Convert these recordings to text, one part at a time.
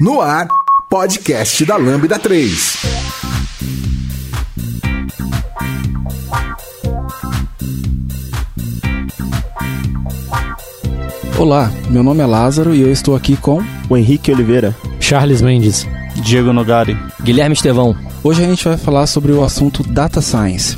No ar, podcast da Lambda 3. Olá, meu nome é Lázaro e eu estou aqui com o Henrique Oliveira, Charles Mendes, Diego Nogari, Guilherme Estevão. Hoje a gente vai falar sobre o assunto Data Science.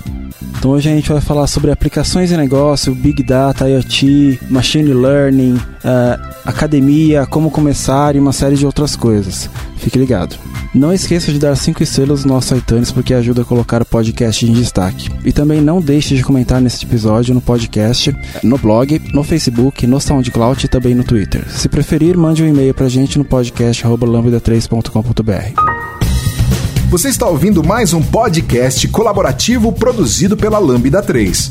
Então hoje a gente vai falar sobre aplicações de negócio, Big Data, IoT, Machine Learning, uh, academia, como começar e uma série de outras coisas. Fique ligado. Não esqueça de dar 5 estrelas no nosso iTunes porque ajuda a colocar o podcast em destaque. E também não deixe de comentar neste episódio no podcast, no blog, no Facebook, no SoundCloud e também no Twitter. Se preferir, mande um e-mail pra gente no podcast lambda3.com.br. Você está ouvindo mais um podcast colaborativo produzido pela Lambda 3.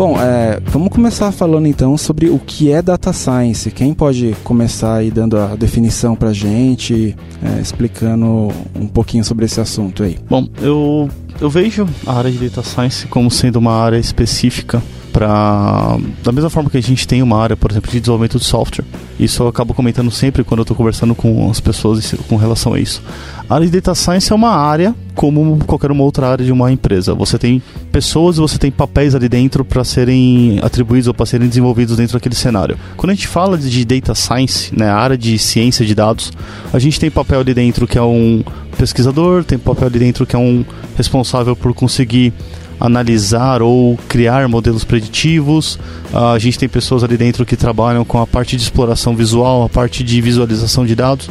Bom, é, vamos começar falando então sobre o que é data science. Quem pode começar aí dando a definição pra gente, é, explicando um pouquinho sobre esse assunto aí? Bom, eu, eu vejo a área de data science como sendo uma área específica para da mesma forma que a gente tem uma área, por exemplo, de desenvolvimento de software. Isso eu acabo comentando sempre quando eu estou conversando com as pessoas com relação a isso. A área de data science é uma área como qualquer uma outra área de uma empresa. Você tem pessoas você tem papéis ali dentro para serem atribuídos ou para serem desenvolvidos dentro daquele cenário. Quando a gente fala de data science, né, a área de ciência de dados, a gente tem papel ali dentro que é um pesquisador, tem papel ali dentro que é um responsável por conseguir analisar ou criar modelos preditivos. Uh, a gente tem pessoas ali dentro que trabalham com a parte de exploração visual, a parte de visualização de dados.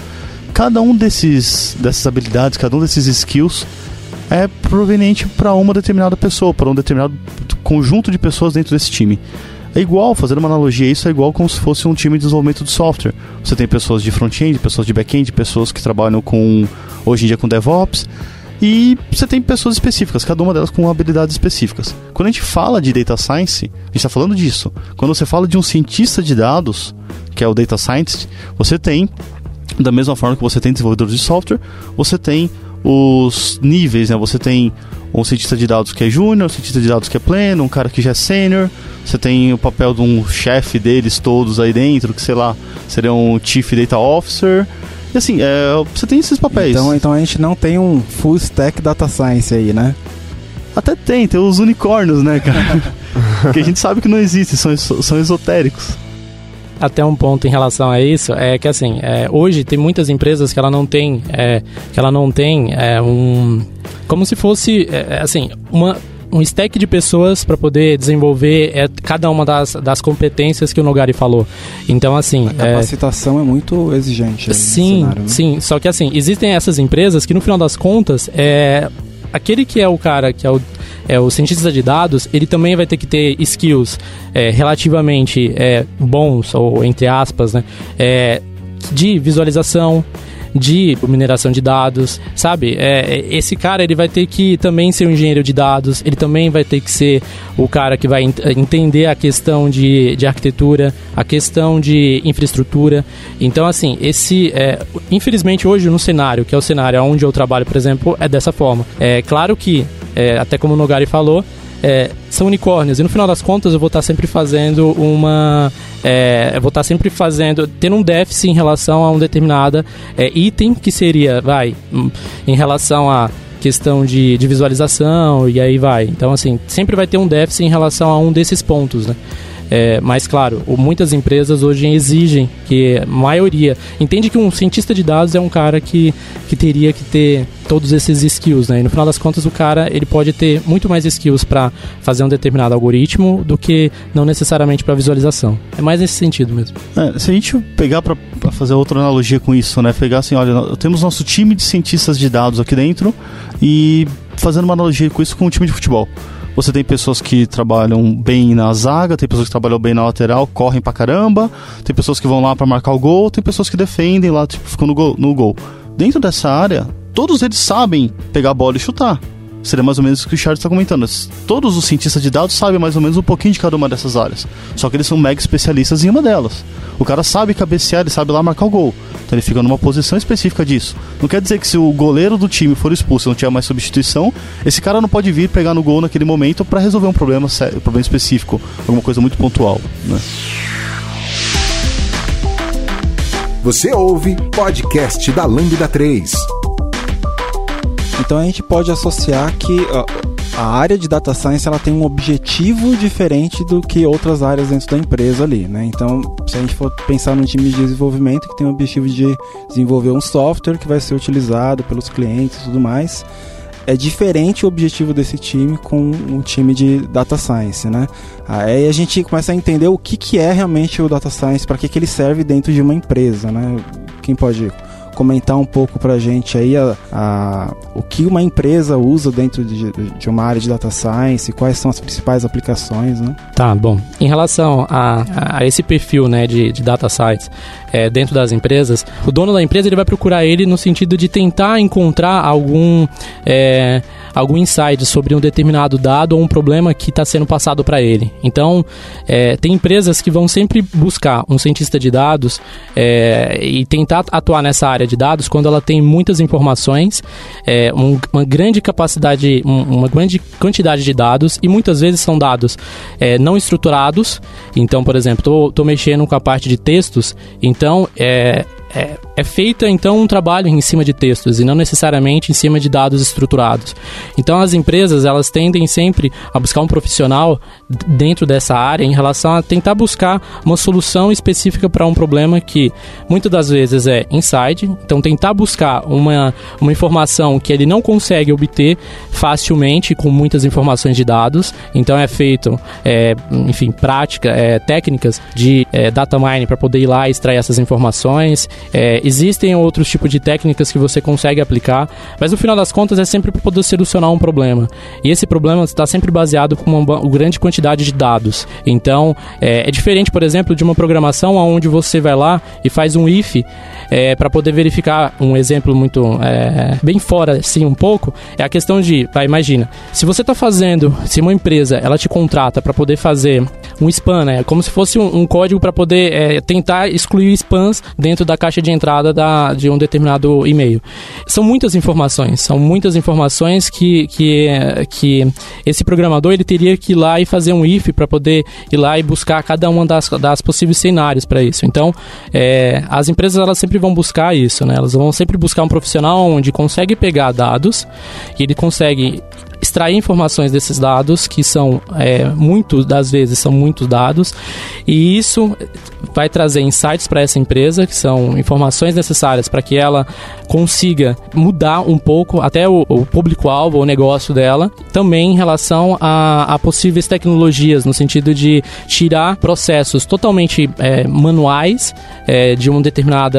Cada um desses dessas habilidades, cada um desses skills é proveniente para uma determinada pessoa, para um determinado conjunto de pessoas dentro desse time. É igual, fazendo uma analogia, isso é igual como se fosse um time de desenvolvimento de software. Você tem pessoas de front-end, pessoas de back-end, pessoas que trabalham com hoje em dia com DevOps. E você tem pessoas específicas, cada uma delas com habilidades específicas. Quando a gente fala de data science, a gente está falando disso. Quando você fala de um cientista de dados, que é o data scientist, você tem, da mesma forma que você tem desenvolvedores de software, você tem os níveis, né? Você tem um cientista de dados que é júnior, um cientista de dados que é pleno, um cara que já é sênior. Você tem o papel de um chefe deles todos aí dentro, que sei lá, seria um chief data officer. E assim, é, você tem esses papéis. Então, então a gente não tem um full stack data science aí, né? Até tem, tem os unicórnios, né, cara? que a gente sabe que não existem, são, são esotéricos. Até um ponto em relação a isso é que assim, é, hoje tem muitas empresas que ela não tem, é, que ela não tem é, um, como se fosse é, é, assim uma um stack de pessoas para poder desenvolver é, cada uma das, das competências que o Nogari falou. Então, assim. A capacitação é, é muito exigente. Sim, cenário, né? sim. Só que, assim, existem essas empresas que, no final das contas, é, aquele que é o cara que é o, é o cientista de dados, ele também vai ter que ter skills é, relativamente é, bons, ou entre aspas, né? É, de visualização, de mineração de dados, sabe? É, é, esse cara ele vai ter que também ser um engenheiro de dados, ele também vai ter que ser o cara que vai entender a questão de, de arquitetura, a questão de infraestrutura. Então, assim, esse. É, infelizmente, hoje no cenário, que é o cenário onde eu trabalho, por exemplo, é dessa forma. É claro que, é, até como o Nogari falou, é, são unicórnios. E no final das contas eu vou estar sempre fazendo uma. É, eu vou estar sempre fazendo. tendo um déficit em relação a um determinado é, item que seria, vai, hum, em relação a questão de, de visualização e aí vai. Então, assim, sempre vai ter um déficit em relação a um desses pontos, né? É, mas, claro, muitas empresas hoje exigem que a maioria entende que um cientista de dados é um cara que, que teria que ter todos esses skills, né? E no final das contas, o cara ele pode ter muito mais skills para fazer um determinado algoritmo do que não necessariamente para visualização. É mais nesse sentido mesmo. É, se a gente pegar para fazer outra analogia com isso, né? Pegar assim, olha, temos nosso time de cientistas de dados aqui dentro e fazendo uma analogia com isso com o time de futebol. Você tem pessoas que trabalham bem na zaga, tem pessoas que trabalham bem na lateral, correm pra caramba, tem pessoas que vão lá para marcar o gol, tem pessoas que defendem lá, tipo, ficam no gol, no gol. Dentro dessa área, todos eles sabem pegar a bola e chutar. Seria mais ou menos o que o Charles está comentando. Todos os cientistas de dados sabem mais ou menos um pouquinho de cada uma dessas áreas. Só que eles são mega especialistas em uma delas. O cara sabe cabecear, ele sabe lá marcar o gol. Então ele fica numa posição específica disso. Não quer dizer que se o goleiro do time for expulso e não tiver mais substituição, esse cara não pode vir pegar no gol naquele momento para resolver um problema, um problema específico, alguma coisa muito pontual. Né? Você ouve podcast da Lambda 3. Então a gente pode associar que a área de data science ela tem um objetivo diferente do que outras áreas dentro da empresa ali, né? Então, se a gente for pensar num time de desenvolvimento que tem o objetivo de desenvolver um software que vai ser utilizado pelos clientes e tudo mais, é diferente o objetivo desse time com um time de data science, né? Aí a gente começa a entender o que, que é realmente o data science, para que, que ele serve dentro de uma empresa, né? Quem pode comentar um pouco para a gente aí a, a, o que uma empresa usa dentro de, de, uma área de data science, quais são as principais aplicações, né? Tá, bom. Em relação a, a esse perfil né, de, de data science é, dentro das empresas, o dono da empresa ele vai procurar ele no sentido de tentar encontrar algum... É, algum insight sobre um determinado dado ou um problema que está sendo passado para ele. Então, é, tem empresas que vão sempre buscar um cientista de dados é, e tentar atuar nessa área de dados quando ela tem muitas informações, é, um, uma grande capacidade, um, uma grande quantidade de dados e muitas vezes são dados é, não estruturados. Então, por exemplo, estou mexendo com a parte de textos, então é, é, é feita então um trabalho em cima de textos e não necessariamente em cima de dados estruturados. Então as empresas elas tendem sempre a buscar um profissional dentro dessa área em relação a tentar buscar uma solução específica para um problema que muitas das vezes é inside. Então tentar buscar uma, uma informação que ele não consegue obter facilmente com muitas informações de dados. Então é feito, é, enfim, prática, é, técnicas de é, data mining para poder ir lá e extrair essas informações é, existem outros tipos de técnicas que você consegue aplicar, mas no final das contas é sempre para poder solucionar um problema. E esse problema está sempre baseado com uma, grande quantidade de dados. Então, é, é, diferente, por exemplo, de uma programação onde você vai lá e faz um if é, para poder verificar um exemplo muito é, bem fora, assim, um pouco, é a questão de, vai, imagina, se você está fazendo, se uma empresa ela te contrata para poder fazer um spam, né, como se fosse um, um código para poder é, tentar excluir spams dentro da caixa de entrada da, de um determinado e-mail. São muitas informações, são muitas informações que, que, que esse programador ele teria que ir lá e fazer um if para poder ir lá e buscar cada uma das, das possíveis cenários para isso. Então, é, as empresas elas sempre vão buscar isso, né? Elas vão sempre buscar um profissional onde consegue pegar dados ele consegue extrair informações desses dados, que são é, muitos das vezes são muitos dados, e isso vai trazer insights para essa empresa, que são informações necessárias para que ela consiga mudar um pouco até o, o público-alvo, o negócio dela, também em relação a, a, possíveis tecnologias, no sentido de tirar processos totalmente é, manuais é, de um determinado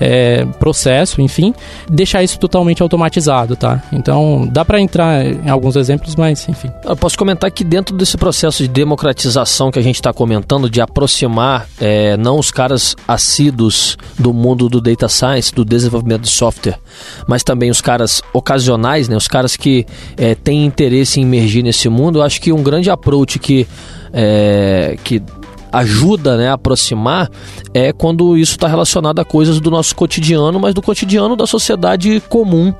é, processo, enfim, deixar isso totalmente automatizado, tá? Então, dá para entrar em alguns exemplos, mas enfim. Eu posso comentar que dentro desse processo de democratização que a gente está comentando, de aproximar é, não os caras assíduos do mundo do data science, do desenvolvimento de software, mas também os caras ocasionais, né, os caras que é, têm interesse em emergir nesse mundo, eu acho que um grande approach que, é, que ajuda né, a aproximar é quando isso está relacionado a coisas do nosso cotidiano, mas do cotidiano da sociedade comum,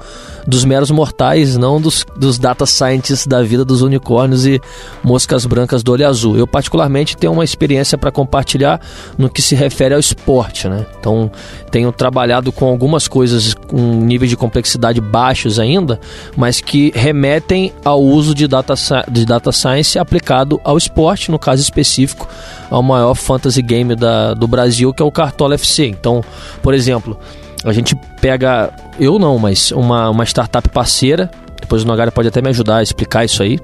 dos meros mortais, não dos, dos data scientists da vida dos unicórnios e moscas brancas do olho azul. Eu, particularmente, tenho uma experiência para compartilhar no que se refere ao esporte. Né? Então, tenho trabalhado com algumas coisas com níveis de complexidade baixos ainda, mas que remetem ao uso de data, de data science aplicado ao esporte, no caso específico, ao maior fantasy game da, do Brasil, que é o Cartola FC. Então, por exemplo, a gente pega, eu não, mas uma, uma startup parceira, depois o Nogara pode até me ajudar a explicar isso aí.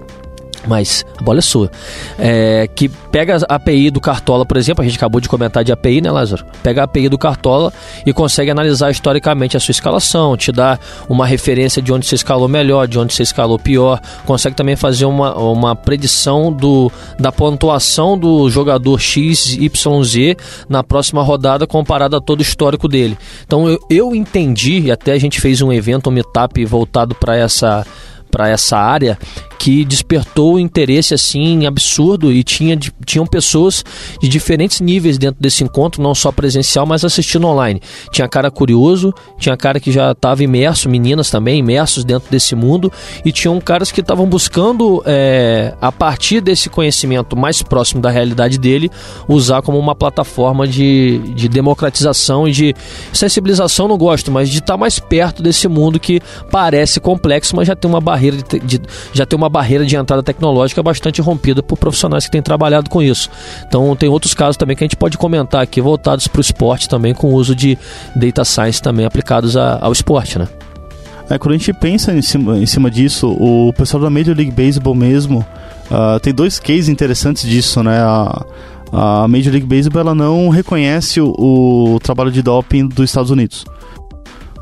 Mas a bola é sua. É, que pega a API do Cartola, por exemplo, a gente acabou de comentar de API, né, Lázaro? Pega a API do Cartola e consegue analisar historicamente a sua escalação, te dá uma referência de onde você escalou melhor, de onde você escalou pior, consegue também fazer uma, uma predição do, da pontuação do jogador XYZ na próxima rodada comparado a todo o histórico dele. Então eu, eu entendi, e até a gente fez um evento, um meetup voltado para essa para essa área que despertou interesse assim absurdo e tinha, tinham pessoas de diferentes níveis dentro desse encontro, não só presencial, mas assistindo online. Tinha cara curioso, tinha cara que já estava imerso, meninas também imersos dentro desse mundo, e tinham caras que estavam buscando, é, a partir desse conhecimento mais próximo da realidade dele, usar como uma plataforma de, de democratização e de sensibilização, não gosto, mas de estar tá mais perto desse mundo que parece complexo, mas já tem uma barreira de, de já tem uma barreira de entrada tecnológica bastante rompida por profissionais que têm trabalhado com isso. Então tem outros casos também que a gente pode comentar aqui voltados para o esporte também com o uso de data science também aplicados a, ao esporte, né? É, quando a gente pensa em cima, em cima disso, o pessoal da Major League Baseball mesmo uh, tem dois cases interessantes disso, né? A, a Major League Baseball ela não reconhece o, o trabalho de doping dos Estados Unidos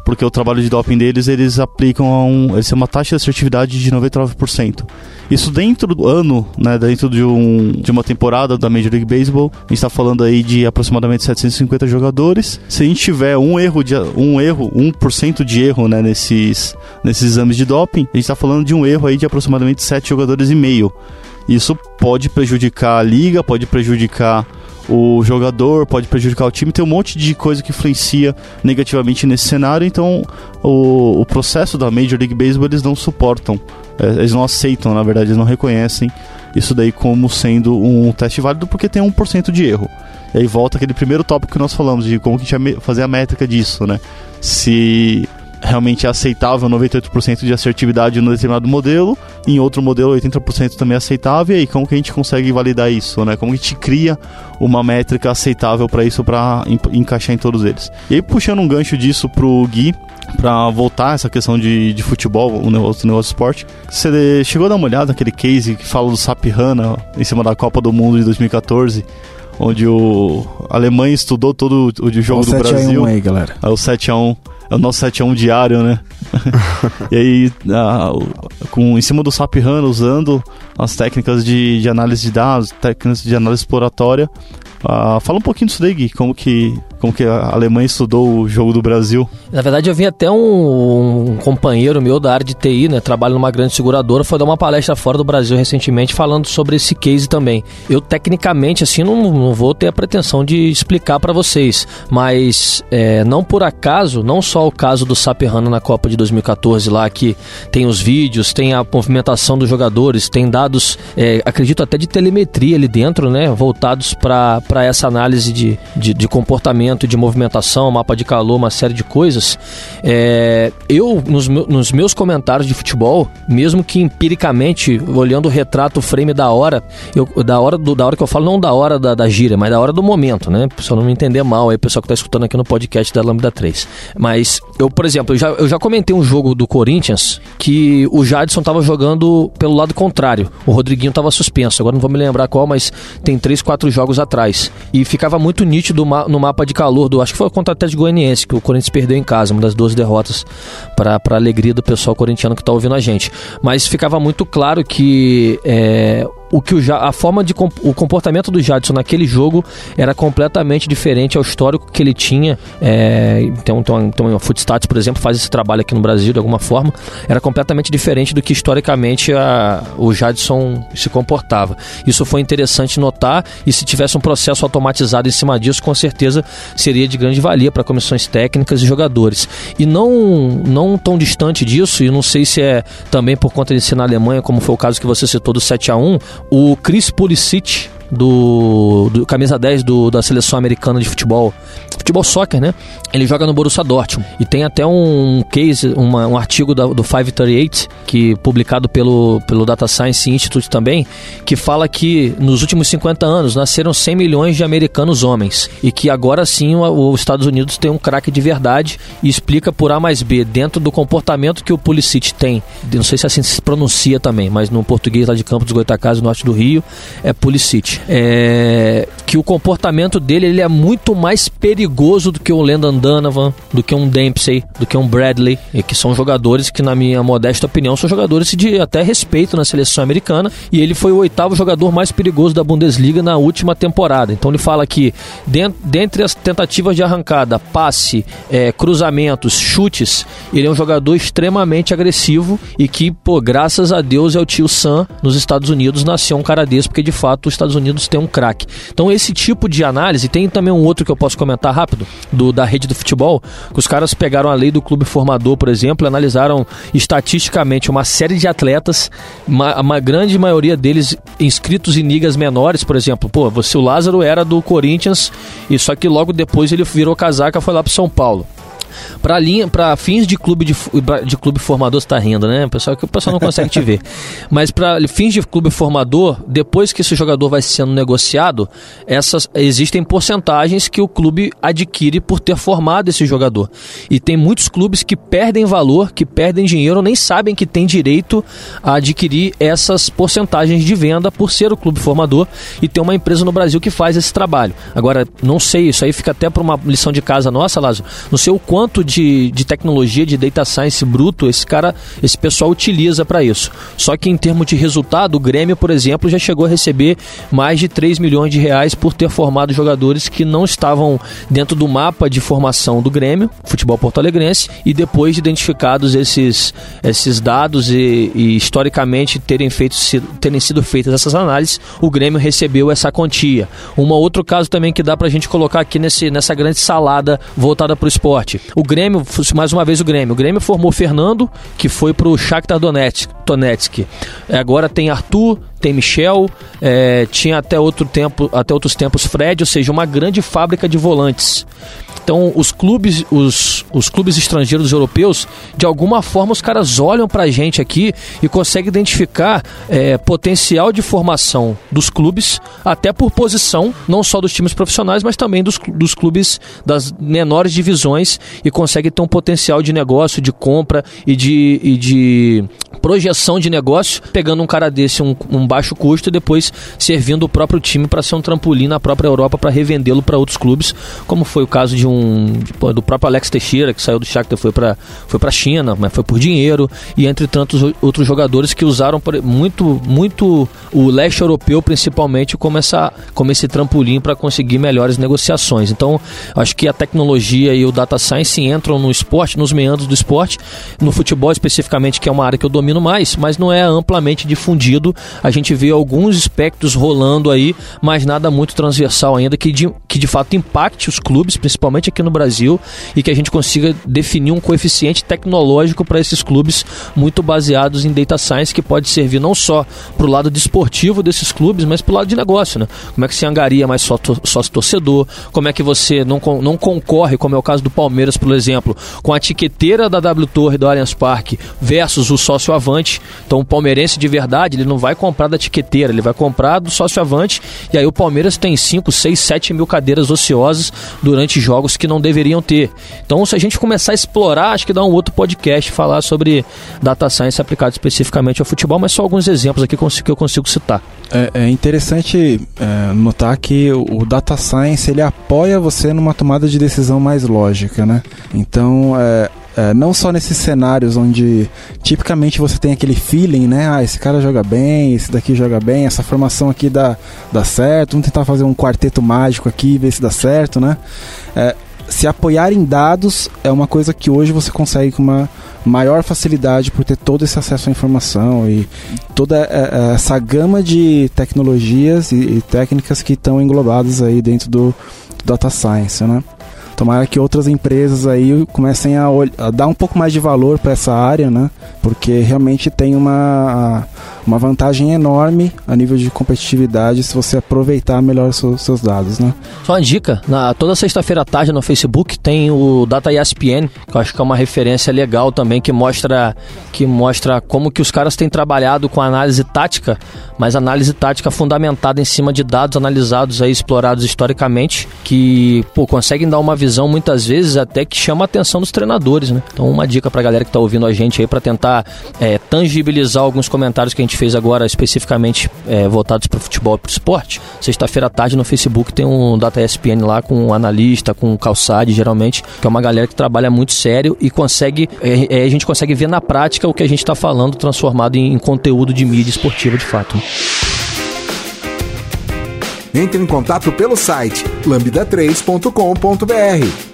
porque o trabalho de doping deles, eles aplicam um, eles têm uma taxa de assertividade de 99%. Isso dentro do ano, né, dentro de, um, de uma temporada da Major League Baseball, a gente está falando aí de aproximadamente 750 jogadores. Se a gente tiver um erro, de, um erro, 1% de erro, né, nesses, nesses exames de doping, a gente está falando de um erro aí de aproximadamente 7 jogadores e meio. Isso pode prejudicar a liga, pode prejudicar o jogador, pode prejudicar o time, tem um monte de coisa que influencia negativamente nesse cenário, então o, o processo da Major League Baseball eles não suportam, é, eles não aceitam, na verdade, eles não reconhecem isso daí como sendo um teste válido porque tem 1% de erro. E aí volta aquele primeiro tópico que nós falamos de como que a gente ia fazer a métrica disso, né? Se realmente é aceitável 98% de assertividade no determinado modelo, em outro modelo 80% também é aceitável, e aí como que a gente consegue validar isso, né? Como que a gente cria uma métrica aceitável para isso, para encaixar em todos eles. E aí puxando um gancho disso pro Gui, para voltar essa questão de, de futebol, o negócio, o negócio de esporte, você chegou a dar uma olhada naquele case que fala do Sapiana em cima da Copa do Mundo de 2014, onde o a Alemanha estudou todo o jogo o do Brasil. 7 a 1 aí, galera. É o 7 a 1 é o nosso 7x1 diário, né? e aí, com, em cima do SAP HANA, usando as técnicas de, de análise de dados, técnicas de análise exploratória, Uh, fala um pouquinho disso daí, Gui, como que, como que a Alemanha estudou o jogo do Brasil. Na verdade, eu vi até um, um, companheiro meu da área de TI, né, trabalha numa grande seguradora, foi dar uma palestra fora do Brasil recentemente falando sobre esse case também. Eu, tecnicamente, assim, não, não vou ter a pretensão de explicar para vocês, mas é, não por acaso, não só o caso do SAP HANA na Copa de 2014 lá, que tem os vídeos, tem a movimentação dos jogadores, tem dados, é, acredito até de telemetria ali dentro, né, voltados para para essa análise de, de, de, comportamento, de movimentação, mapa de calor, uma série de coisas, é, eu, nos, nos meus comentários de futebol, mesmo que empiricamente, olhando o retrato, o frame da hora, eu, da, hora do, da hora que eu falo, não da hora da, da gíria, mas da hora do momento, né? Se não me entender mal, aí o pessoal que está escutando aqui no podcast da Lambda 3. Mas eu, por exemplo, eu já, eu já comentei um jogo do Corinthians que o Jadson estava jogando pelo lado contrário. O Rodriguinho estava suspenso. Agora não vou me lembrar qual, mas tem três, quatro jogos atrás. E ficava muito nítido no mapa de calor do. Acho que foi contra o Atlético Goianiense, que o Corinthians perdeu em casa, uma das duas derrotas para a alegria do pessoal corintiano que está ouvindo a gente. Mas ficava muito claro que. É, o que o, a forma de o comportamento do Jadson naquele jogo era completamente diferente ao histórico que ele tinha. É, então, então, então a Footstats, por exemplo, faz esse trabalho aqui no Brasil de alguma forma. Era completamente diferente do que historicamente a, o Jadson se comportava. Isso foi interessante notar e se tivesse um processo automatizado em cima disso, com certeza seria de grande valia para comissões técnicas e jogadores. E não, não tão distante disso, e não sei se é também por conta de ser na Alemanha, como foi o caso que você citou do 7 a 1 o Chris Pulisic, do, do camisa 10 do, da seleção americana de futebol, futebol soccer, né? Ele joga no Borussia Dortmund. E tem até um case, uma, um artigo da, do 538, que publicado pelo, pelo Data Science Institute também, que fala que nos últimos 50 anos nasceram 100 milhões de americanos homens. E que agora sim os Estados Unidos tem um craque de verdade e explica por A mais B, dentro do comportamento que o Pulisic tem. Não sei se assim se pronuncia também, mas no português lá de Campos dos Goitacazes, norte do Rio, é Pulisic. É, que o comportamento dele ele é muito mais perigoso do que o Landon Donovan, do que um Dempsey, do que um Bradley, e que são jogadores que, na minha modesta opinião, são jogadores de até respeito na seleção americana. E ele foi o oitavo jogador mais perigoso da Bundesliga na última temporada. Então ele fala que, dentre as tentativas de arrancada, passe, é, cruzamentos, chutes, ele é um jogador extremamente agressivo e que, pô, graças a Deus é o tio Sam nos Estados Unidos nasceu um cara desse, porque de fato os Estados Unidos tem um craque. Então esse tipo de análise, tem também um outro que eu posso comentar rápido, do da rede do futebol, que os caras pegaram a lei do clube formador, por exemplo, e analisaram estatisticamente uma série de atletas, uma, uma grande maioria deles inscritos em ligas menores, por exemplo, pô, você o Lázaro era do Corinthians e só que logo depois ele virou casaca e foi lá pro São Paulo para linha, para fins de clube de, de clube formador está rindo, né? Pessoal que o pessoal não consegue te ver. Mas para fins de clube formador, depois que esse jogador vai sendo negociado, essas existem porcentagens que o clube adquire por ter formado esse jogador. E tem muitos clubes que perdem valor, que perdem dinheiro, nem sabem que tem direito a adquirir essas porcentagens de venda por ser o clube formador e tem uma empresa no Brasil que faz esse trabalho. Agora, não sei, isso aí fica até para uma lição de casa nossa, Lázaro. Não sei o quanto quanto de, de tecnologia, de data science bruto esse cara, esse pessoal utiliza para isso. Só que em termos de resultado, o Grêmio, por exemplo, já chegou a receber mais de 3 milhões de reais por ter formado jogadores que não estavam dentro do mapa de formação do Grêmio, futebol porto-alegrense, e depois de identificados esses, esses dados e, e historicamente terem, feito, terem sido feitas essas análises, o Grêmio recebeu essa quantia. Um outro caso também que dá para a gente colocar aqui nesse, nessa grande salada voltada para o esporte. O Grêmio, mais uma vez o Grêmio. O Grêmio formou Fernando, que foi pro Shakhtar Donetsk. Donetsk. É, agora tem Arthur, tem Michel, é, tinha até outro tempo, até outros tempos Fred, ou seja, uma grande fábrica de volantes. Então, os clubes, os, os clubes estrangeiros europeus, de alguma forma, os caras olham para a gente aqui e conseguem identificar é, potencial de formação dos clubes, até por posição, não só dos times profissionais, mas também dos, dos clubes das menores divisões e conseguem ter um potencial de negócio, de compra e de, e de projeção de negócio, pegando um cara desse, um, um baixo custo, e depois servindo o próprio time para ser um trampolim na própria Europa para revendê-lo para outros clubes, como foi o caso de um do próprio Alex Teixeira, que saiu do Shakhtar foi para foi para China, mas foi por dinheiro, e entre tantos outros jogadores que usaram muito muito o leste europeu principalmente como essa como esse trampolim para conseguir melhores negociações. Então, acho que a tecnologia e o data science entram no esporte, nos meandros do esporte, no futebol especificamente, que é uma área que eu domino mais, mas não é amplamente difundido. A gente vê alguns espectros rolando aí, mas nada muito transversal ainda que de, que de fato impacte os clubes, principalmente aqui no Brasil, e que a gente consiga definir um coeficiente tecnológico para esses clubes muito baseados em data science que pode servir não só para o lado desportivo desses clubes, mas para o lado de negócio, né? Como é que se angaria mais sócio torcedor? Como é que você não, não concorre, como é o caso do Palmeiras, por exemplo, com a etiqueteira da W Torre do Allianz Parque versus o sócio avante. Então o palmeirense de verdade, ele não vai comprar da etiqueteira, ele vai comprar do sócio avante. E aí o Palmeiras tem 5, 6, 7 mil cadeiras ociosas durante jogos que não deveriam ter. Então se a gente começar a explorar, acho que dá um outro podcast falar sobre data science aplicado especificamente ao futebol, mas só alguns exemplos aqui que eu consigo citar. É, é interessante é, notar que o data science ele apoia você numa tomada de decisão mais lógica, né? Então, é, é, não só nesses cenários onde tipicamente você tem aquele feeling, né? Ah, esse cara joga bem, esse daqui joga bem, essa formação aqui dá, dá certo, vamos tentar fazer um quarteto mágico aqui, ver se dá certo, né? É, se apoiar em dados é uma coisa que hoje você consegue com uma maior facilidade por ter todo esse acesso à informação e toda é, é, essa gama de tecnologias e, técnicas que estão englobadas aí dentro do data science, né? Tomara que outras empresas aí comecem a, a dar um pouco mais de valor para essa área, né? porque realmente tem uma, uma vantagem enorme a nível de competitividade se você aproveitar melhor os seus, dados, né? Só uma dica, na, toda sexta-feira à tarde no Facebook tem o Data ESPN, que eu acho que é uma referência legal também, que mostra, que mostra como que os caras têm trabalhado com análise tática, mas análise tática fundamentada em cima de dados analisados aí, explorados historicamente, que pô, conseguem dar uma visão muitas vezes até que chama a atenção dos treinadores, né? Então uma dica pra galera que tá ouvindo a gente aí para tentar é, tangibilizar alguns comentários que a gente fez agora especificamente é, voltados para futebol e para esporte. Sexta-feira à tarde no Facebook tem um Data ESPN lá com um analista, com um calçade geralmente, que é uma galera que trabalha muito sério e consegue, é, é a gente consegue ver na prática o que a gente está falando transformado em, em conteúdo de mídia esportiva de fato. Entre em contato pelo site lambda3.com.br.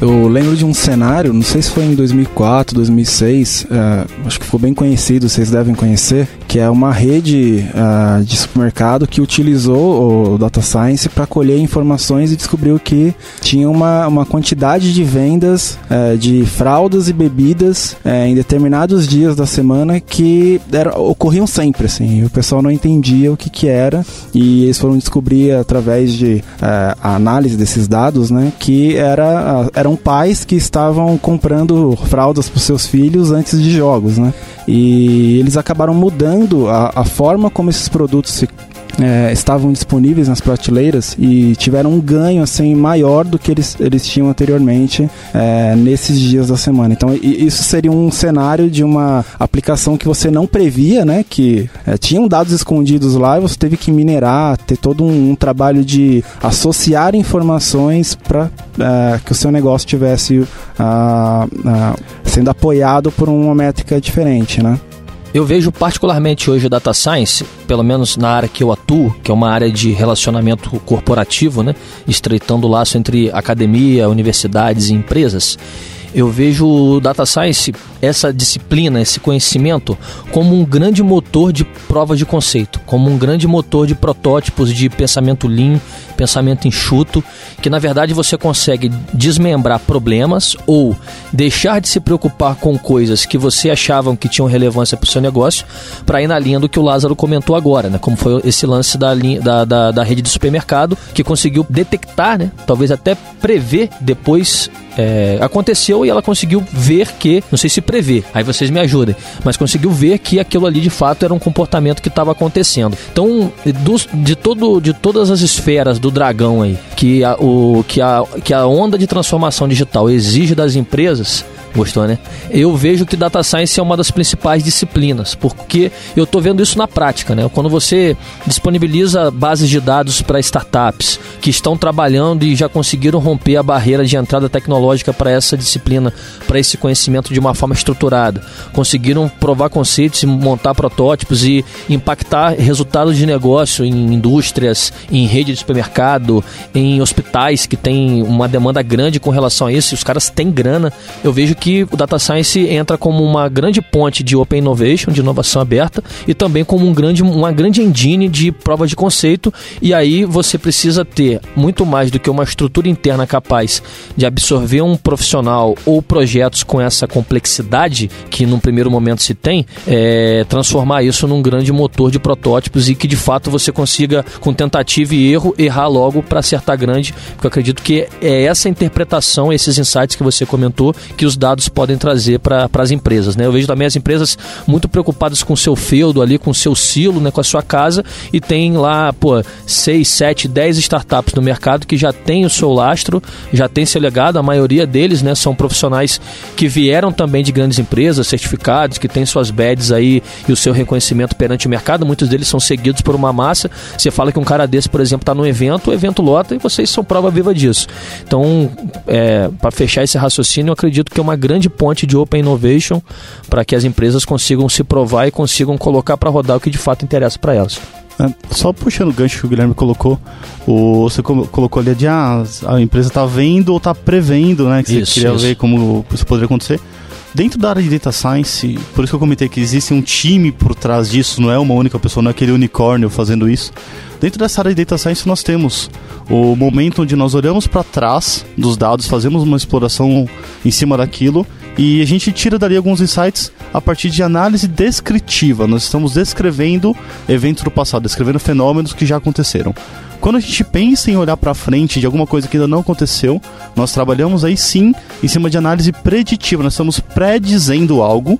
Eu lembro de um cenário, não sei se foi em 2004, 2006, uh, acho que ficou bem conhecido, vocês devem conhecer, que é uma rede uh, de supermercado que utilizou o Data Science para colher informações e descobriu que tinha uma, uma quantidade de vendas uh, de fraldas e bebidas uh, em determinados dias da semana que era, ocorriam sempre, assim, o pessoal não entendia o que, que era e eles foram descobrir através de a análise desses dados, né, que era, era eram pais que estavam comprando fraldas para seus filhos antes de jogos, né? E eles acabaram mudando a, a forma como esses produtos se é, estavam disponíveis nas prateleiras e tiveram um ganho assim maior do que eles, eles tinham anteriormente é, nesses dias da semana. Então isso seria um cenário de uma aplicação que você não previa, né? Que é, tinham dados escondidos lá e você teve que minerar, ter todo um, um trabalho de associar informações para é, que o seu negócio tivesse ah, ah, sendo apoiado por uma métrica diferente, né? Eu vejo particularmente hoje o data science, pelo menos na área que eu atuo, que é uma área de relacionamento corporativo, né, estreitando o laço entre academia, universidades e empresas. Eu vejo o data science, essa disciplina, esse conhecimento, como um grande motor de provas de conceito, como um grande motor de protótipos de pensamento lean, pensamento enxuto, que na verdade você consegue desmembrar problemas ou deixar de se preocupar com coisas que você achavam que tinham relevância para o seu negócio, para ir na linha do que o Lázaro comentou agora, né? Como foi esse lance da, linha, da, da, da rede de supermercado, que conseguiu detectar, né? Talvez até prever depois é, aconteceu e ela conseguiu ver que, não sei se prever, aí vocês me ajudem, mas conseguiu ver que aquilo ali de fato era um comportamento que estava acontecendo. Então, dos, de, todo, de todas as esferas do dragão aí, que a, o, que, a, que a onda de transformação digital exige das empresas, Gostou, né? Eu vejo que data science é uma das principais disciplinas, porque eu estou vendo isso na prática, né? Quando você disponibiliza bases de dados para startups que estão trabalhando e já conseguiram romper a barreira de entrada tecnológica para essa disciplina, para esse conhecimento de uma forma estruturada, conseguiram provar conceitos montar protótipos e impactar resultados de negócio em indústrias, em rede de supermercado, em hospitais que tem uma demanda grande com relação a isso, os caras têm grana. Eu vejo que o Data Science entra como uma grande ponte de Open Innovation, de inovação aberta, e também como um grande, uma grande engine de prova de conceito. E aí você precisa ter muito mais do que uma estrutura interna capaz de absorver um profissional ou projetos com essa complexidade que num primeiro momento se tem, é, transformar isso num grande motor de protótipos e que de fato você consiga, com tentativa e erro, errar logo para acertar grande. Porque eu acredito que é essa interpretação, esses insights que você comentou, que os dados dados podem trazer para as empresas. Né? Eu vejo também as empresas muito preocupadas com o seu feudo ali, com o seu silo, né, com a sua casa, e tem lá, pô, 6, 7, 10 startups no mercado que já tem o seu lastro, já tem seu legado, a maioria deles né, são profissionais que vieram também de grandes empresas, certificados, que têm suas badges aí e o seu reconhecimento perante o mercado, muitos deles são seguidos por uma massa. Você fala que um cara desse, por exemplo, está no evento, o evento lota e vocês são prova viva disso. Então, é, para fechar esse raciocínio, eu acredito que é uma grande ponte de Open Innovation para que as empresas consigam se provar e consigam colocar para rodar o que de fato interessa para elas. É, só puxando o gancho que o Guilherme colocou, o, você colocou ali de ah, a empresa está vendo ou está prevendo, né? Que isso, você queria isso. ver como isso poderia acontecer. Dentro da área de data science, por isso que eu comentei que existe um time por trás disso, não é uma única pessoa, não é aquele unicórnio fazendo isso. Dentro dessa área de data science nós temos o momento onde nós olhamos para trás dos dados, fazemos uma exploração em cima daquilo E a gente tira dali alguns insights a partir de análise descritiva. Nós estamos descrevendo eventos do passado, descrevendo fenômenos que já aconteceram. Quando a gente pensa em olhar para frente de alguma coisa que ainda não aconteceu, nós trabalhamos aí sim em cima de análise preditiva. Nós estamos predizendo algo,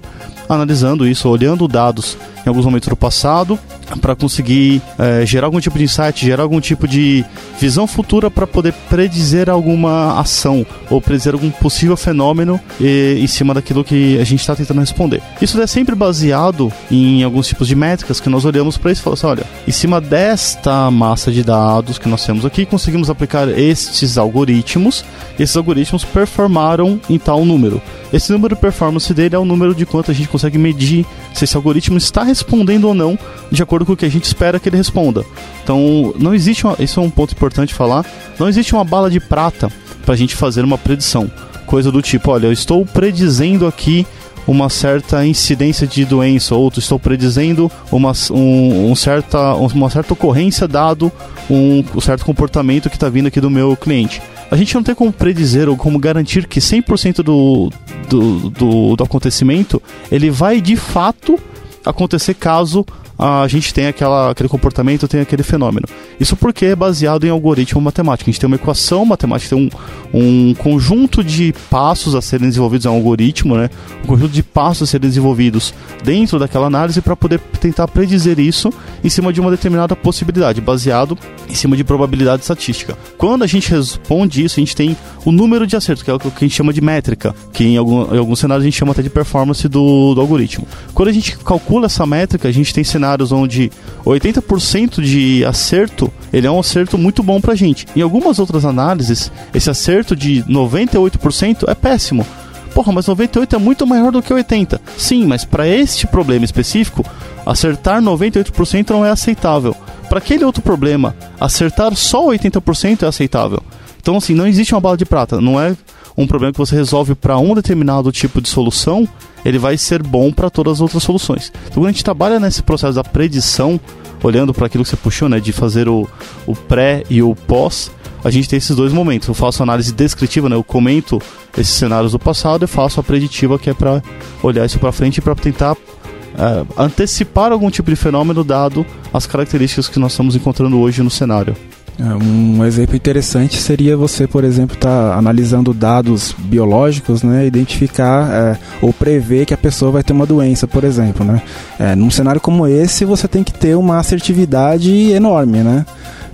analisando isso, olhando dados em alguns momentos do passado para conseguir é, gerar algum tipo de insight, gerar algum tipo de visão futura para poder predizer alguma ação ou predizer algum possível fenômeno e, em cima daquilo que a gente está tentando responder. Isso é sempre baseado em alguns tipos de métricas que nós olhamos para isso e falamos assim, olha, em cima desta massa de dados que nós temos aqui, conseguimos aplicar estes algoritmos, esses algoritmos performaram em tal número. Esse número de performance dele é o número de quanto a gente consegue medir se esse algoritmo está respondendo ou não de acordo com o que a gente espera que ele responda. Então, não existe uma, isso é um ponto importante falar, não existe uma bala de prata para a gente fazer uma predição. Coisa do tipo, olha, eu estou predizendo aqui uma certa incidência de doença, ou estou predizendo uma, um, um certa, uma certa ocorrência dado um, um certo comportamento que está vindo aqui do meu cliente. A gente não tem como predizer ou como garantir que 100% do, do, do, do acontecimento ele vai de fato acontecer caso a gente tem aquela, aquele comportamento, tem aquele fenômeno. Isso porque é baseado em algoritmo matemático. A gente tem uma equação matemática, tem um, um conjunto de passos a serem desenvolvidos, é um algoritmo, né? Um conjunto de passos a serem desenvolvidos dentro daquela análise para poder tentar predizer isso em cima de uma determinada possibilidade, baseado em cima de probabilidade estatística. Quando a gente responde isso, a gente tem o número de acertos, que é o que a gente chama de métrica, que em, algum, em alguns cenários a gente chama até de performance do, do algoritmo. Quando a gente calcula essa métrica, a gente tem cenários onde 80% de acerto, ele é um acerto muito bom pra gente. Em algumas outras análises, esse acerto de 98% é péssimo. Porra, mas 98 é muito maior do que 80. Sim, mas para este problema específico, acertar 98% não é aceitável. Para aquele outro problema, acertar só 80% é aceitável. Então, assim, não existe uma bala de prata. Não é um problema que você resolve para um determinado tipo de solução, ele vai ser bom para todas as outras soluções. Então, quando a gente trabalha nesse processo da predição, olhando para aquilo que você puxou, né, de fazer o, o pré e o pós, a gente tem esses dois momentos. Eu faço análise descritiva, né, eu comento esses cenários do passado e faço a preditiva, que é para olhar isso para frente e para tentar é, antecipar algum tipo de fenômeno dado as características que nós estamos encontrando hoje no cenário. É, um exemplo interessante seria você, por exemplo, estar tá analisando dados biológicos, né, identificar é, ou prever que a pessoa vai ter uma doença, por exemplo, né. É, num cenário como esse, você tem que ter uma assertividade enorme, né,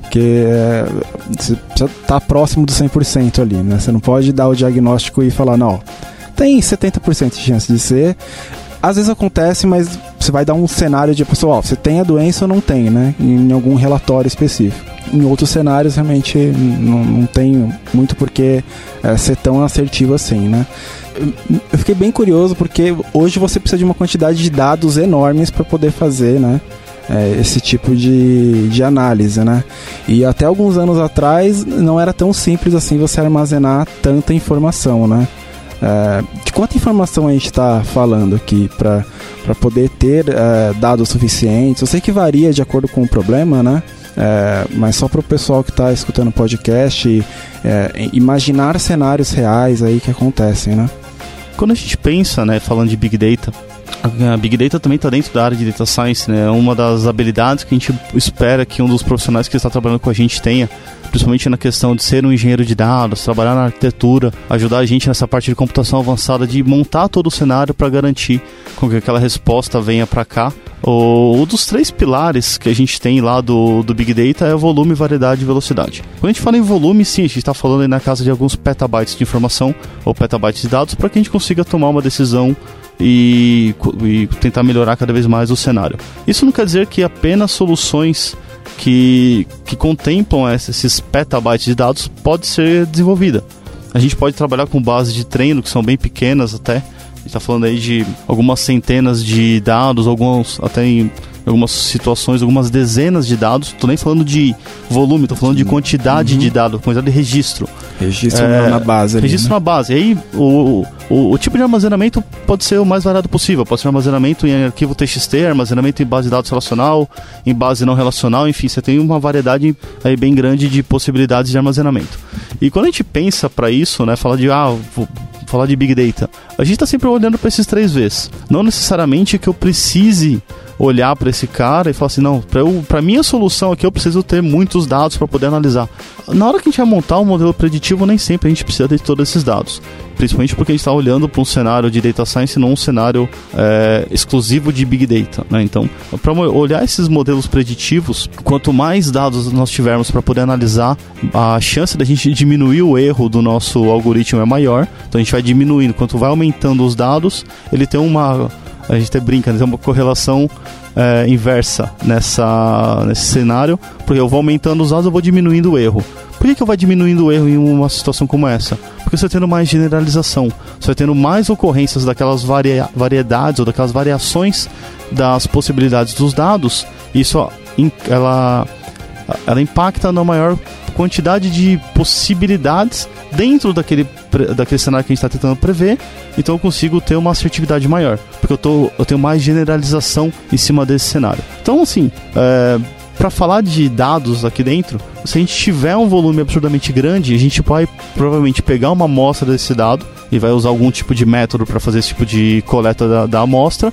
porque é, você precisa estar tá próximo do 100% ali, né. Você não pode dar o diagnóstico e falar, não, tem 70% de chance de ser. Às vezes acontece, mas você vai dar um cenário de pessoal, você tem a doença ou não tem, né, em algum relatório específico em outros cenários realmente não, não tem muito porque é, ser tão assertivo assim, né? Eu fiquei bem curioso porque hoje você precisa de uma quantidade de dados enormes para poder fazer, né? É, esse tipo de, de análise, né? E até alguns anos atrás não era tão simples assim você armazenar tanta informação, né? É, de quanta informação a gente está falando aqui para poder ter é, dados suficientes? Eu sei que varia de acordo com o problema, né? É, mas só para o pessoal que está escutando o podcast é, imaginar cenários reais aí que acontecem, né? Quando a gente pensa, né, falando de Big Data, a Big Data também está dentro da área de Data Science, né? É uma das habilidades que a gente espera que um dos profissionais que está trabalhando com a gente tenha, principalmente na questão de ser um engenheiro de dados, trabalhar na arquitetura, ajudar a gente nessa parte de computação avançada, de montar todo o cenário para garantir com que aquela resposta venha para cá o, um dos três pilares que a gente tem lá do, do Big Data é volume, variedade e velocidade. Quando a gente fala em volume, sim, a gente está falando aí na casa de alguns petabytes de informação ou petabytes de dados para que a gente consiga tomar uma decisão e, e tentar melhorar cada vez mais o cenário. Isso não quer dizer que apenas soluções que, que contemplam esses petabytes de dados pode ser desenvolvida. A gente pode trabalhar com bases de treino que são bem pequenas até, está falando aí de algumas centenas de dados, alguns até em algumas situações, algumas dezenas de dados. Tô nem falando de volume, tô falando de quantidade uhum. de dados, quantidade de registro. Registro é, na base. Ali, registro né? na base. E aí o, o, o, tipo de armazenamento pode ser o mais variado possível. Pode ser armazenamento em arquivo TXT, armazenamento em base de dados relacional, em base não relacional, enfim, você tem uma variedade aí bem grande de possibilidades de armazenamento. E quando a gente pensa para isso, né, fala de ah, falar de Big Data, a gente está sempre olhando para esses três Vs. Não necessariamente que eu precise olhar para esse cara e falar assim, não, para minha solução aqui eu preciso ter muitos dados para poder analisar. Na hora que a gente vai montar um modelo preditivo, nem sempre a gente precisa de todos esses dados. Principalmente porque a gente está olhando para um cenário de data science não um cenário é, exclusivo de big data. Né? Então, para olhar esses modelos preditivos, quanto mais dados nós tivermos para poder analisar, a chance da gente diminuir o erro do nosso algoritmo é maior. Então a gente vai diminuindo. Quanto vai aumentando os dados, ele tem uma a gente até brinca, né? tem uma correlação é, inversa nessa, nesse cenário, porque eu vou aumentando os dados, eu vou diminuindo o erro. Por que, que eu vou diminuindo o erro em uma situação como essa? Porque você vai tendo mais generalização, você vai tendo mais ocorrências daquelas varia variedades ou daquelas variações das possibilidades dos dados, isso ela, ela impacta na maior quantidade de possibilidades dentro daquele, daquele cenário que a gente está tentando prever, então eu consigo ter uma assertividade maior, porque eu, tô, eu tenho mais generalização em cima desse cenário. Então, assim, é, para falar de dados aqui dentro, se a gente tiver um volume absurdamente grande, a gente vai provavelmente pegar uma amostra desse dado e vai usar algum tipo de método para fazer esse tipo de coleta da, da amostra,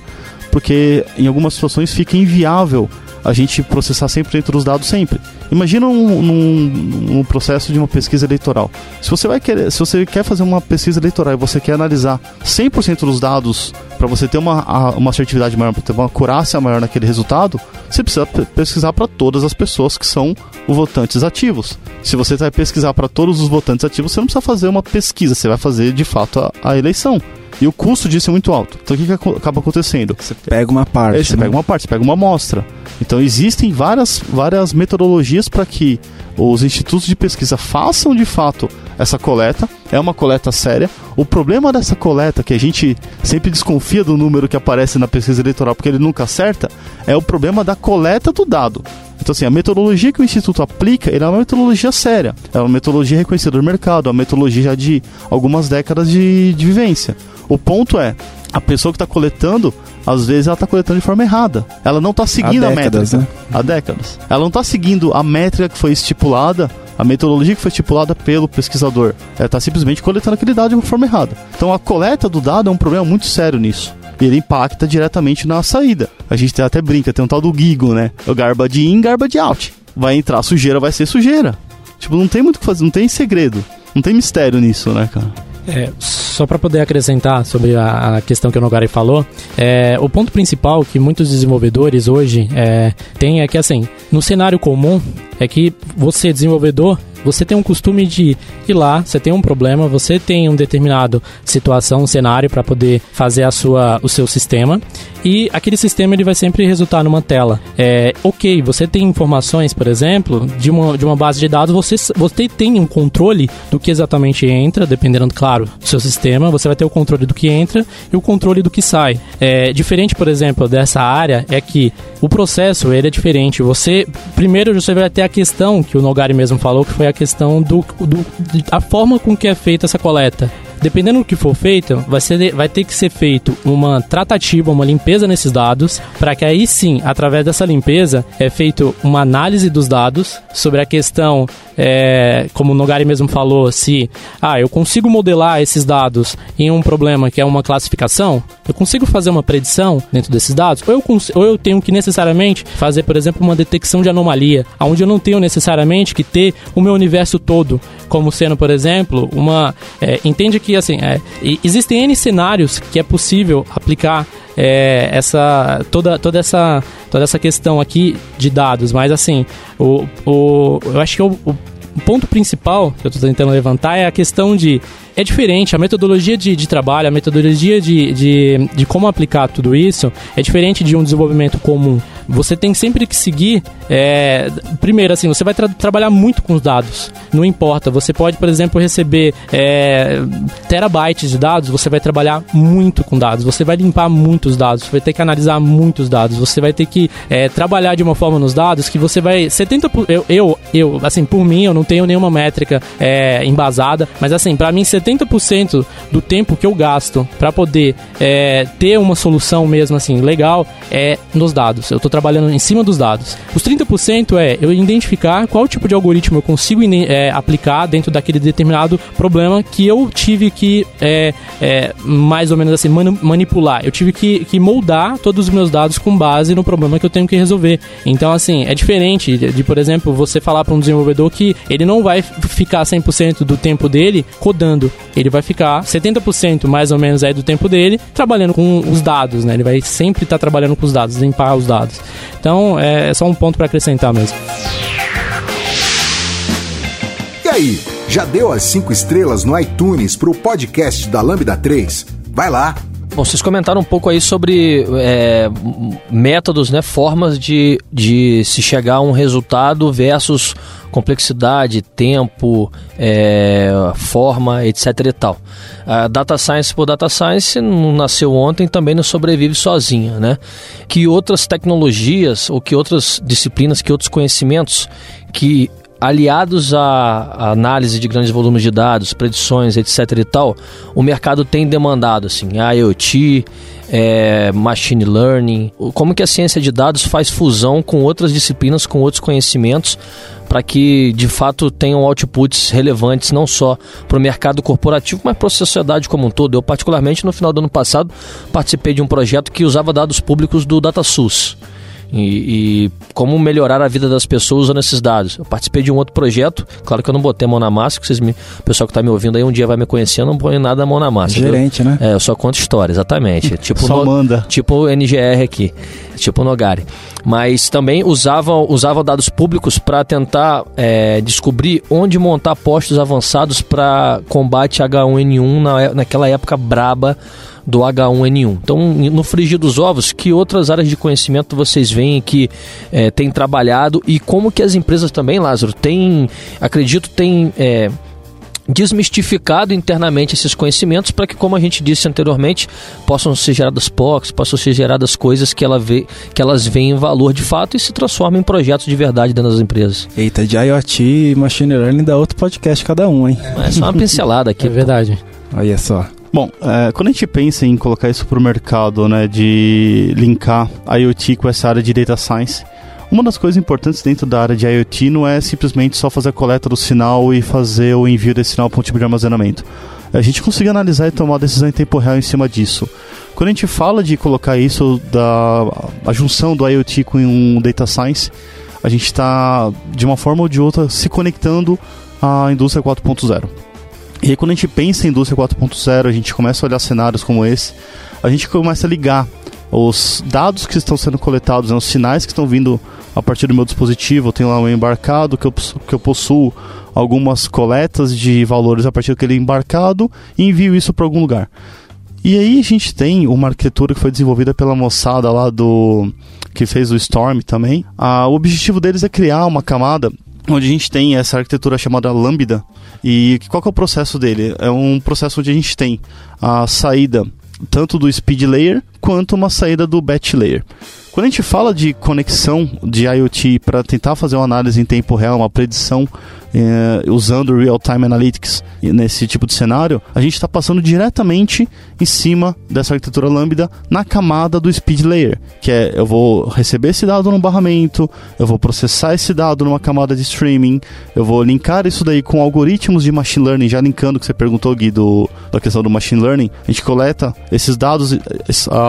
porque em algumas situações fica inviável a gente processar 100% dos dados sempre. Imagina um, um, um, processo de uma pesquisa eleitoral. Se você vai querer, se você quer fazer uma pesquisa eleitoral e você quer analisar 100% dos dados para você ter uma, uma assertividade maior, para ter uma acurácia maior naquele resultado, você precisa pesquisar para todas as pessoas que são os votantes ativos. Se você vai pesquisar para todos os votantes ativos, você não precisa fazer uma pesquisa, você vai fazer de fato a, a eleição. E o custo disso é muito alto. Então o que, que acaba acontecendo? Você pega uma parte. É, você né? pega uma parte, você pega uma amostra. Então existem várias, várias metodologias para que os institutos de pesquisa façam de fato essa coleta. É uma coleta séria. O problema dessa coleta, que a gente sempre desconfia do número que aparece na pesquisa eleitoral porque ele nunca acerta, é o problema da coleta do dado. Então, assim, a metodologia que o Instituto aplica é uma metodologia séria. É uma metodologia reconhecida no mercado, é uma metodologia já de algumas décadas de, de vivência. O ponto é, a pessoa que está coletando, às vezes ela está coletando de forma errada. Ela não está seguindo décadas, a métrica. Né? Há décadas. Ela não está seguindo a métrica que foi estipulada, a metodologia que foi estipulada pelo pesquisador. Ela está simplesmente coletando aquele dado de uma forma errada. Então a coleta do dado é um problema muito sério nisso. E ele impacta diretamente na saída. A gente até brinca, tem um tal do Gigo, né? O garbage in, garbage out. Vai entrar sujeira, vai ser sujeira. Tipo, não tem muito o que fazer, não tem segredo. Não tem mistério nisso, né, cara? É, só para poder acrescentar sobre a, a, questão que o Nogari falou, é, o ponto principal que muitos desenvolvedores hoje é, têm é que, assim, no cenário comum, é que você, desenvolvedor, você tem um costume de ir lá, você tem um problema, você tem um determinado situação, um cenário para poder fazer a sua, o seu sistema e aquele sistema ele vai sempre resultar numa tela. É, ok, você tem informações, por exemplo, de uma, de uma base de dados, você, você tem um controle do que exatamente entra, dependendo, claro, do seu sistema, você vai ter o controle do que entra e o controle do que sai. É, diferente, por exemplo, dessa área é que o processo ele é diferente. Você primeiro você vai ter questão que o Nogari mesmo falou, que foi a questão do, do a forma com que é feita essa coleta dependendo do que for feito, vai, ser, vai ter que ser feito uma tratativa, uma limpeza nesses dados, para que aí sim, através dessa limpeza, é feito uma análise dos dados sobre a questão, é, como o Nogari mesmo falou, se ah, eu consigo modelar esses dados em um problema que é uma classificação, eu consigo fazer uma predição dentro desses dados, ou eu, ou eu tenho que necessariamente fazer, por exemplo, uma detecção de anomalia, onde eu não tenho necessariamente que ter o meu universo todo, como sendo, por exemplo, uma. É, entende que assim, é, existem N cenários que é possível aplicar é, essa toda, toda essa toda essa questão aqui de dados, mas assim, o, o, eu acho que o, o ponto principal que eu estou tentando levantar é a questão de é diferente. A metodologia de, de trabalho, a metodologia de, de, de como aplicar tudo isso é diferente de um desenvolvimento comum. Você tem sempre que seguir. É, primeiro, assim, você vai tra trabalhar muito com os dados. Não importa. Você pode, por exemplo, receber é, terabytes de dados. Você vai trabalhar muito com dados. Você vai limpar muitos dados. Você vai ter que analisar muitos dados. Você vai ter que é, trabalhar de uma forma nos dados que você vai. 70%. Eu, eu, eu assim, por mim, eu não tenho nenhuma métrica é, embasada. Mas, assim, para mim, 70% do tempo que eu gasto para poder é, ter uma solução mesmo assim legal é nos dados. Eu estou trabalhando em cima dos dados. Os 30% é eu identificar qual tipo de algoritmo eu consigo é, aplicar dentro daquele determinado problema que eu tive que, é, é, mais ou menos assim, manipular. Eu tive que, que moldar todos os meus dados com base no problema que eu tenho que resolver. Então, assim, é diferente de, de por exemplo, você falar para um desenvolvedor que ele não vai ficar 100% do tempo dele codando. Ele vai ficar 70% mais ou menos aí do tempo dele trabalhando com os dados, né? Ele vai sempre estar tá trabalhando com os dados, limpar os dados. Então, é, é só um ponto para acrescentar mesmo. E aí, já deu as 5 estrelas no iTunes para o podcast da Lambda 3? Vai lá! Bom, vocês comentaram um pouco aí sobre é, métodos, né, formas de, de se chegar a um resultado versus complexidade, tempo, é, forma, etc e tal. A data Science por Data Science não nasceu ontem, também não sobrevive sozinha, né? Que outras tecnologias ou que outras disciplinas, que outros conhecimentos que aliados à, análise de grandes volumes de dados, predições, etc e tal, o mercado tem demandado, assim, IoT, é, machine learning, como que a ciência de dados faz fusão com outras disciplinas, com outros conhecimentos, para que de fato tenham outputs relevantes não só para o mercado corporativo, mas para a sociedade como um todo. Eu, particularmente, no final do ano passado, participei de um projeto que usava dados públicos do DataSUS. E, e, como melhorar a vida das pessoas usando esses dados. Eu participei de um outro projeto, claro que eu não botei a mão na massa, que vocês me, o pessoal que está me ouvindo aí um dia vai me conhecer, eu não põe nada a mão na massa. Gerente, viu? né? É, eu só conto história, exatamente. tipo só no, manda. Tipo o NGR aqui, tipo Nogari. Mas também usavam, usavam dados públicos para tentar é, descobrir onde montar postos avançados para combate H1N1 na, naquela época braba do H1N1. Então, no frigir dos ovos, que outras áreas de conhecimento vocês veem que é, têm trabalhado e como que as empresas também, Lázaro, têm, acredito, têm é, desmistificado internamente esses conhecimentos para que, como a gente disse anteriormente, possam ser geradas POCs, possam ser geradas coisas que, ela vê, que elas veem em valor de fato e se transformem em projetos de verdade dentro das empresas. Eita, de IoT e Machine Learning dá outro podcast cada um, hein? É só uma pincelada aqui. É verdade. Olha só. Bom, é, quando a gente pensa em colocar isso para o mercado, né, de linkar IoT com essa área de data science, uma das coisas importantes dentro da área de IoT não é simplesmente só fazer a coleta do sinal e fazer o envio desse sinal para um tipo de armazenamento. A gente conseguir analisar e tomar decisão em tempo real em cima disso. Quando a gente fala de colocar isso da a junção do IoT com um data science, a gente está de uma forma ou de outra se conectando à indústria 4.0. E aí, quando a gente pensa em indústria 4.0, a gente começa a olhar cenários como esse, a gente começa a ligar os dados que estão sendo coletados, né, os sinais que estão vindo a partir do meu dispositivo. Eu tenho lá um embarcado que eu, que eu possuo algumas coletas de valores a partir daquele embarcado e envio isso para algum lugar. E aí a gente tem uma arquitetura que foi desenvolvida pela moçada lá do que fez o Storm também. Ah, o objetivo deles é criar uma camada onde a gente tem essa arquitetura chamada Lambda. E qual que é o processo dele? É um processo onde a gente tem a saída tanto do speed layer quanto uma saída do batch layer. Quando a gente fala de conexão de IoT para tentar fazer uma análise em tempo real, uma predição é, usando Real-Time Analytics nesse tipo de cenário, a gente está passando diretamente em cima dessa arquitetura Lambda na camada do speed layer, que é eu vou receber esse dado no barramento, eu vou processar esse dado numa camada de streaming, eu vou linkar isso daí com algoritmos de machine learning, já linkando o que você perguntou, Gui, do, da questão do machine learning, a gente coleta esses dados,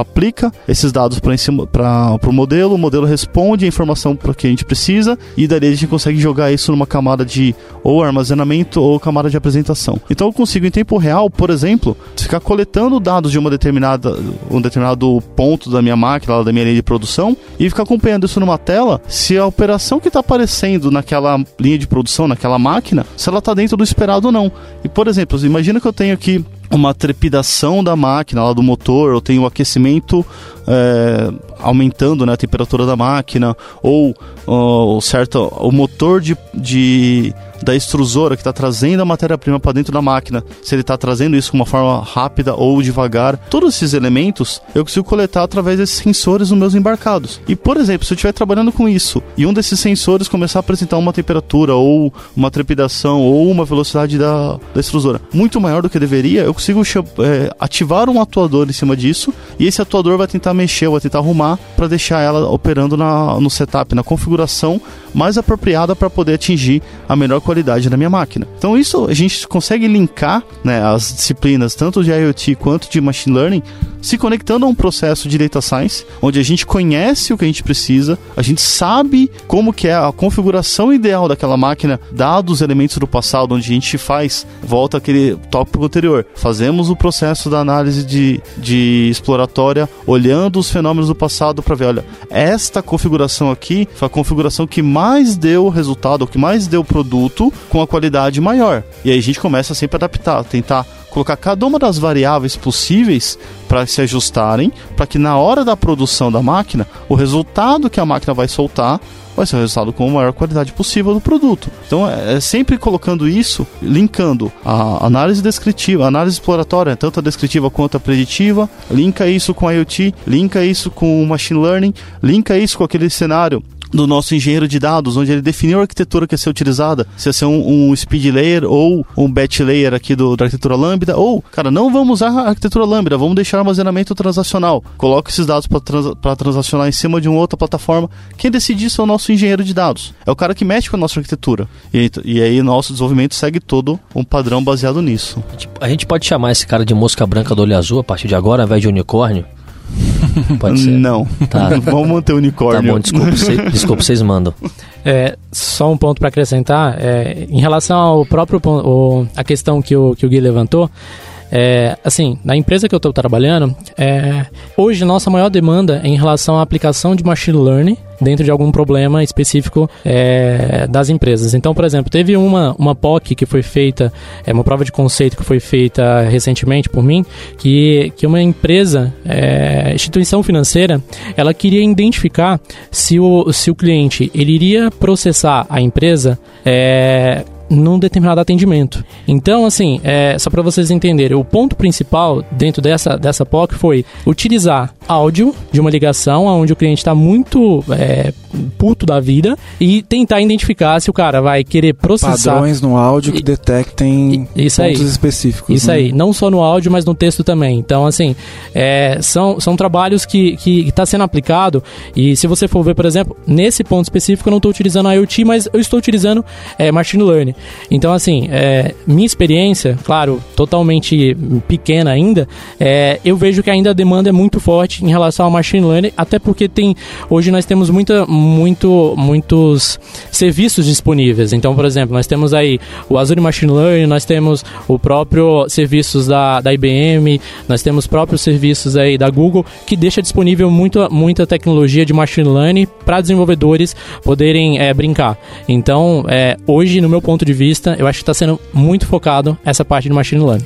aplica esses dados para o modelo, o modelo responde a informação para que a gente precisa e daí a gente consegue jogar isso numa camada de ou armazenamento ou camada de apresentação. Então eu consigo em tempo real, por exemplo, ficar coletando dados de uma determinada um determinado ponto da minha máquina, da minha linha de produção e ficar acompanhando isso numa tela, se a operação que está aparecendo naquela linha de produção, naquela máquina, se ela está dentro do esperado ou não. E por exemplo, imagina que eu tenho aqui uma trepidação da máquina, lá do motor, eu tenho o aquecimento é, aumentando né, a temperatura da máquina, ou, ou certo, o motor de, de da extrusora que está trazendo a matéria-prima para dentro da máquina, se ele está trazendo isso de uma forma rápida ou devagar, todos esses elementos eu consigo coletar através desses sensores nos meus embarcados. E, por exemplo, se eu estiver trabalhando com isso e um desses sensores começar a apresentar uma temperatura ou uma trepidação ou uma velocidade da, da extrusora muito maior do que deveria, eu consigo é, ativar um atuador em cima disso e esse atuador vai tentar mexer, vai tentar arrumar para deixar ela operando na, no setup, na configuração mais apropriada para poder atingir a melhor qualidade da minha máquina. Então isso a gente consegue linkar né, as disciplinas tanto de IoT quanto de machine learning se conectando a um processo de data science, onde a gente conhece o que a gente precisa, a gente sabe como que é a configuração ideal daquela máquina, dados os elementos do passado, onde a gente faz, volta aquele tópico anterior, fazemos o processo da análise de, de exploratória, olhando os fenômenos do passado para ver, olha, esta configuração aqui foi a configuração que mais deu resultado, que mais deu produto com a qualidade maior. E aí a gente começa sempre a adaptar, tentar colocar cada uma das variáveis possíveis para se ajustarem, para que na hora da produção da máquina, o resultado que a máquina vai soltar vai ser o resultado com a maior qualidade possível do produto. Então é, é sempre colocando isso, linkando a análise descritiva, a análise exploratória, tanto a descritiva quanto a preditiva, linka isso com a IoT, linka isso com o machine learning, linka isso com aquele cenário do nosso engenheiro de dados, onde ele definiu a arquitetura que ia ser utilizada, se ia ser um, um speed layer ou um batch layer aqui do, da arquitetura Lambda, ou, cara, não vamos usar a arquitetura Lambda, vamos deixar armazenamento transacional. Coloca esses dados para trans, transacionar em cima de uma outra plataforma. Quem decide isso é o nosso engenheiro de dados. É o cara que mexe com a nossa arquitetura. E, e aí nosso desenvolvimento segue todo um padrão baseado nisso. A gente pode chamar esse cara de mosca branca do olho azul a partir de agora, ao invés de unicórnio? Pode ser. Não. Tá. Vamos manter o unicórnio. Tá bom, desculpa, cê, desculpa vocês mandam. É, só um ponto para acrescentar, é, em relação ao próprio o, a questão que o, que o Gui levantou, é, assim, na empresa que eu estou trabalhando, é, hoje nossa maior demanda é em relação à aplicação de machine learning dentro de algum problema específico é, das empresas. Então, por exemplo, teve uma, uma POC que foi feita, é, uma prova de conceito que foi feita recentemente por mim, que, que uma empresa, é, instituição financeira, ela queria identificar se o, se o cliente ele iria processar a empresa é, num determinado atendimento. Então, assim, é, só para vocês entenderem, o ponto principal dentro dessa, dessa POC foi utilizar áudio de uma ligação onde o cliente está muito é, puto da vida e tentar identificar se o cara vai querer processar... Padrões no áudio que detectem isso pontos aí. específicos. Isso né? aí, não só no áudio, mas no texto também. Então, assim, é, são, são trabalhos que está sendo aplicado e se você for ver, por exemplo, nesse ponto específico eu não estou utilizando IoT, mas eu estou utilizando é, Machine Learning. Então, assim, é, minha experiência, claro, totalmente pequena ainda, é, eu vejo que ainda a demanda é muito forte em relação ao machine learning, até porque tem hoje nós temos muita, muito, muitos serviços disponíveis. Então, por exemplo, nós temos aí o Azure Machine Learning, nós temos o próprio serviços da, da IBM, nós temos próprios serviços aí da Google que deixa disponível muita, muita tecnologia de machine learning para desenvolvedores poderem é, brincar. Então, é, hoje, no meu ponto de vista, eu acho que está sendo muito focado essa parte de machine learning.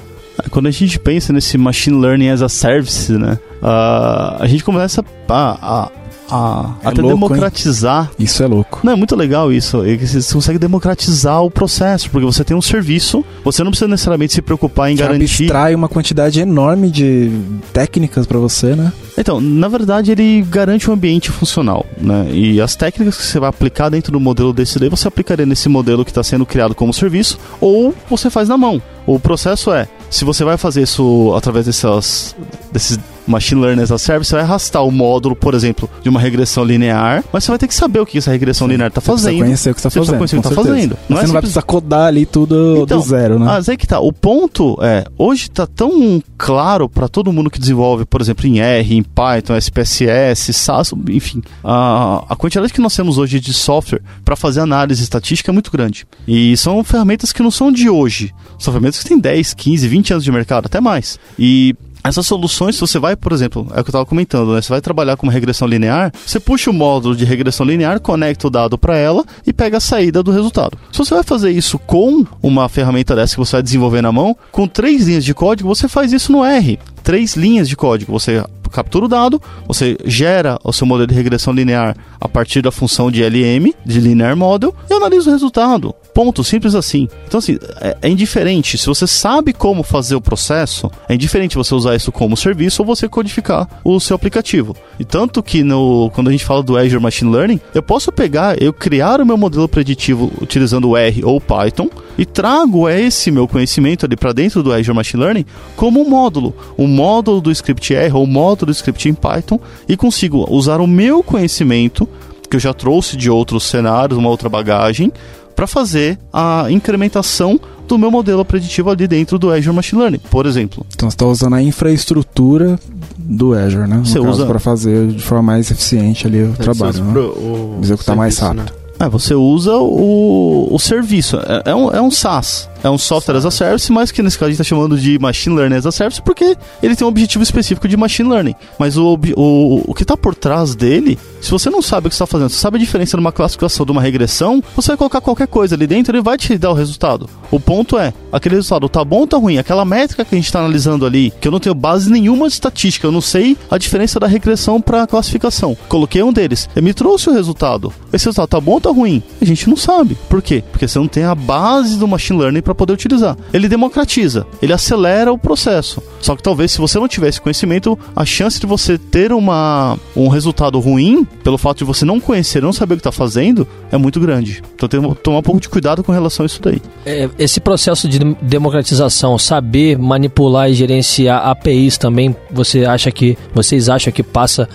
Quando a gente pensa nesse machine learning as a service, né, uh, a gente começa a, a a, é até louco, democratizar. Hein? Isso é louco. Não, é muito legal isso. Você consegue democratizar o processo, porque você tem um serviço, você não precisa necessariamente se preocupar em que garantir. abstrai uma quantidade enorme de técnicas para você, né? Então, na verdade, ele garante um ambiente funcional, né? E as técnicas que você vai aplicar dentro do modelo desse daí, você aplicaria nesse modelo que está sendo criado como serviço, ou você faz na mão. O processo é, se você vai fazer isso através dessas, desses machine learning as a service, você vai arrastar o módulo, por exemplo, de uma regressão linear, mas você vai ter que saber o que essa regressão linear está fazendo. Você conhecer o que está fazendo. Você conhecer o que está fazendo. Não você é não vai precisar codar ali tudo então, do zero, né? Mas aí que tá. O ponto é, hoje está tão claro para todo mundo que desenvolve, por exemplo, em R, em Python, SPSS, SAS, enfim, a, a quantidade que nós temos hoje de software para fazer análise estatística é muito grande. E são ferramentas que não são de hoje. São ferramentas que têm 10, 15, 20 anos de mercado, até mais. E essas soluções, se você vai, por exemplo, é o que eu estava comentando, né? Você vai trabalhar com uma regressão linear, você puxa o módulo de regressão linear, conecta o dado para ela e pega a saída do resultado. Se você vai fazer isso com uma ferramenta dessa que você vai desenvolver na mão, com três linhas de código, você faz isso no R. Três linhas de código. Você captura o dado, você gera o seu modelo de regressão linear a partir da função de LM, de Linear Model, e analisa o resultado. Ponto, simples assim. Então, assim, é, é, indiferente. Se você sabe como fazer o processo, é indiferente você usar isso como serviço ou você codificar o seu aplicativo. E tanto que no, quando a gente fala do Azure Machine Learning, eu posso pegar, eu criar o meu modelo preditivo utilizando o R ou Python e trago esse meu conhecimento ali para dentro do Azure Machine Learning como um módulo, um módulo do script R ou um módulo do script em Python e consigo usar o meu conhecimento que eu já trouxe de outros cenários, uma outra bagagem, para fazer a incrementação do meu modelo preditivo ali dentro do Azure Machine Learning, por exemplo. Então você está usando a infraestrutura do Azure, né? No você usa para fazer de forma mais eficiente ali o trabalho, né? o executar mais rápido. Né? É, você usa o, o serviço. É, é, um, é um SaaS. É um software as a service, mas que nesse caso a gente está chamando de machine learning as a service porque ele tem um objetivo específico de machine learning. Mas o, o, o que está por trás dele, se você não sabe o que está fazendo, você sabe a diferença de uma classificação de uma regressão, você vai colocar qualquer coisa ali dentro ele vai te dar o resultado. O ponto é, aquele resultado tá bom ou tá ruim? Aquela métrica que a gente está analisando ali, que eu não tenho base nenhuma de estatística, eu não sei a diferença da regressão para classificação. Coloquei um deles, ele me trouxe o resultado. Esse resultado tá bom ou tá ruim? A gente não sabe. Por quê? Porque você não tem a base do machine learning para poder utilizar. Ele democratiza, ele acelera o processo. Só que talvez se você não tivesse conhecimento, a chance de você ter uma, um resultado ruim, pelo fato de você não conhecer, não saber o que está fazendo, é muito grande. Então tem que tomar um pouco de cuidado com relação a isso daí. É, esse processo de democratização, saber manipular e gerenciar APIs também, você acha que vocês acham que passa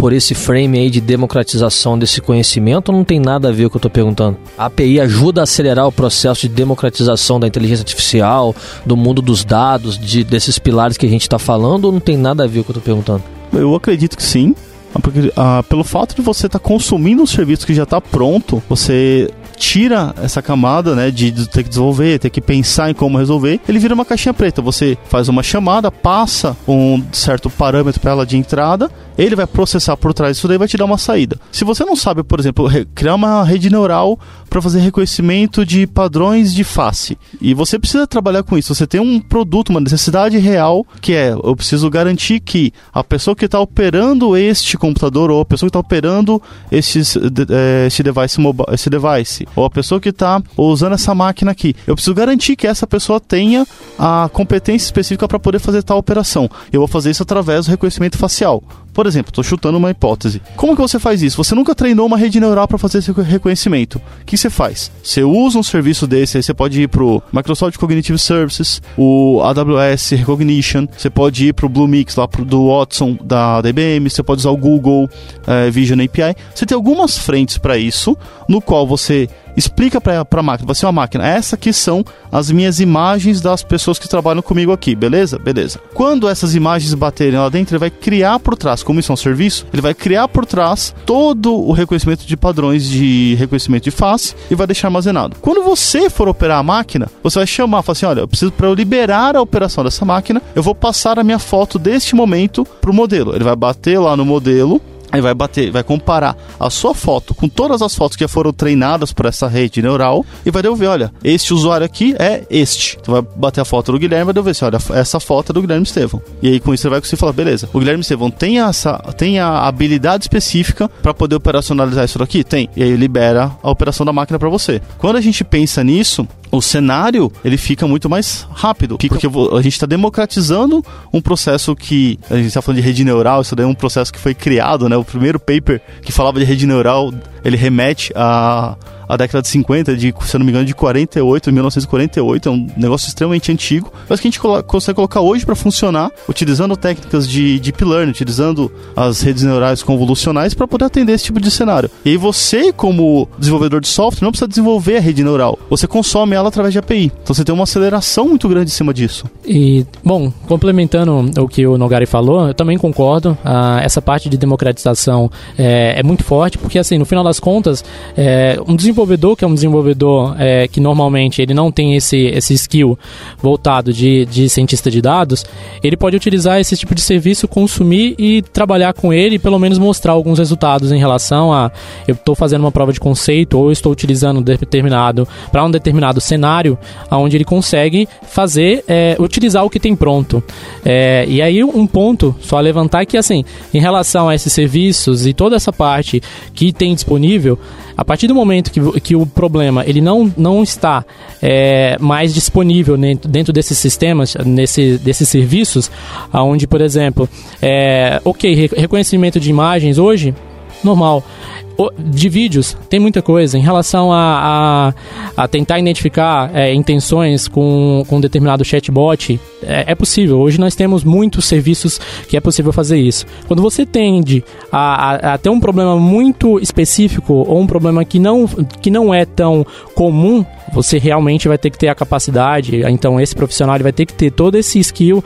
por esse frame aí de democratização desse conhecimento ou não tem nada a ver com o que eu estou perguntando? A API ajuda a acelerar o processo de democratização da inteligência artificial, do mundo dos dados, de, desses pilares que a gente está falando ou não tem nada a ver com o que eu estou perguntando? Eu acredito que sim. Porque, ah, pelo fato de você estar tá consumindo um serviço que já está pronto, você tira essa camada, né, de, ter que desenvolver, ter que pensar em como resolver, ele vira uma caixinha preta. Você faz uma chamada, passa um certo parâmetro para ela de entrada, ele vai processar por trás disso daí e vai te dar uma saída. Se você não sabe, por exemplo, criar uma rede neural para fazer reconhecimento de padrões de face, e você precisa trabalhar com isso, você tem um produto, uma necessidade real, que é, eu preciso garantir que a pessoa que está operando este computador ou a pessoa que está operando esses, eh, esse device, esse device ou a pessoa que está usando essa máquina aqui. Eu preciso garantir que essa pessoa tenha a competência específica para poder fazer tal operação. Eu vou fazer isso através do reconhecimento facial. Por exemplo, estou chutando uma hipótese. Como que você faz isso? Você nunca treinou uma rede neural para fazer esse reconhecimento. O que você faz? Você usa um serviço desse, aí você pode ir para o Microsoft Cognitive Services, o AWS Recognition, você pode ir para o Bluemix lá pro, do Watson da, da IBM, você pode usar o Google é, Vision API. Você tem algumas frentes para isso, no qual você explica para a máquina, vai ser uma máquina, essa aqui são as minhas imagens das pessoas que trabalham comigo aqui, beleza? Beleza. Quando essas imagens baterem lá dentro, ele vai criar por trás, como isso é um serviço, ele vai criar por trás todo o reconhecimento de padrões de reconhecimento de face e vai deixar armazenado. Quando você for operar a máquina, você vai chamar, falar assim, olha, eu preciso para eu liberar a operação dessa máquina, eu vou passar a minha foto deste momento para o modelo. Ele vai bater lá no modelo, Aí vai bater, vai comparar a sua foto com todas as fotos que já foram treinadas por essa rede neural e vai devolver, olha, este usuário aqui é este. Então vai bater a foto do Guilherme e vai devolver assim, olha, essa foto é do Guilherme Estevão. E aí com isso você vai conseguir falar, beleza, o Guilherme Estevão tem essa tem a habilidade específica para poder operacionalizar isso daqui? Tem. E aí libera a operação da máquina para você. Quando a gente pensa nisso, o cenário ele fica muito mais rápido, porque a gente está democratizando um processo que a gente está falando de rede neural, isso daí é um processo que foi criado, né? O primeiro paper que falava de rede neural, ele remete a década de 50, de, se eu não me engano, de 48, 1948, é um negócio extremamente antigo, mas que a gente consegue colocar hoje para funcionar, utilizando técnicas de deep learning, utilizando as redes neurais convolucionais para poder atender esse tipo de cenário. E aí você, como desenvolvedor de software, não precisa desenvolver a rede neural, você consome ela através de API. Então você tem uma aceleração muito grande em cima disso. E, bom, complementando o que o Nogari falou, eu também concordo. Ah, essa parte de democratização é, é, muito forte, porque, assim, no final das contas, é, um desenvolvedor que é um desenvolvedor é, que normalmente ele não tem esse, esse skill voltado de, de cientista de dados, ele pode utilizar esse tipo de serviço, consumir e trabalhar com ele e pelo menos mostrar alguns resultados em relação a eu estou fazendo uma prova de conceito ou estou utilizando determinado para um determinado cenário, onde ele consegue fazer, é, utilizar o que tem pronto. É, e aí um ponto só levantar é que assim, em relação a esses serviços e toda essa parte que tem disponível, a partir do momento que, que o problema ele não, não está é, mais disponível dentro, dentro desses sistemas, nesse, desses serviços, onde, por exemplo, é, ok, reconhecimento de imagens hoje, normal de vídeos, tem muita coisa. Em relação a, a, a tentar identificar é, intenções com, com um determinado chatbot, é, é, possível. Hoje nós temos muitos serviços que é possível fazer isso. Quando você tende a, a, a, ter um problema muito específico ou um problema que não, que não é tão comum, você realmente vai ter que ter a capacidade. Então, esse profissional vai ter que ter todo esse skill,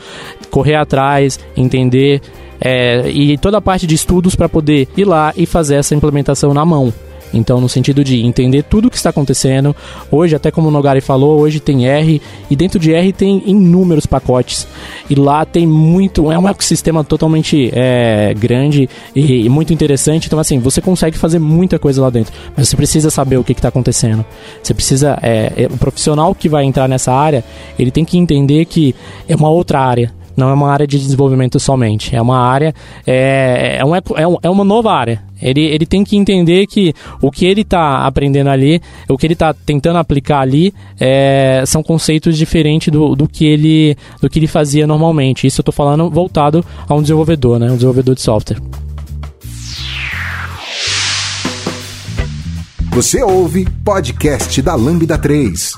correr atrás, entender é, e toda a parte de estudos para poder ir lá e fazer essa implementação na mão. Então, no sentido de entender tudo o que está acontecendo. Hoje, até como o Nogari falou, hoje tem R e dentro de R tem inúmeros pacotes. E lá tem muito, é um ecossistema totalmente é, grande e, e, muito interessante. Então, assim, você consegue fazer muita coisa lá dentro. Mas você precisa saber o que está acontecendo. Você precisa, é, é, o profissional que vai entrar nessa área, ele tem que entender que é uma outra área não é uma área de desenvolvimento somente, é uma área, é, é, um, é uma nova área. Ele, ele tem que entender que o que ele está aprendendo ali, o que ele está tentando aplicar ali, é, são conceitos diferentes do, do, que ele, do que ele fazia normalmente. Isso eu estou falando voltado a um desenvolvedor, né? um desenvolvedor de software. Você ouve podcast da Lambda 3.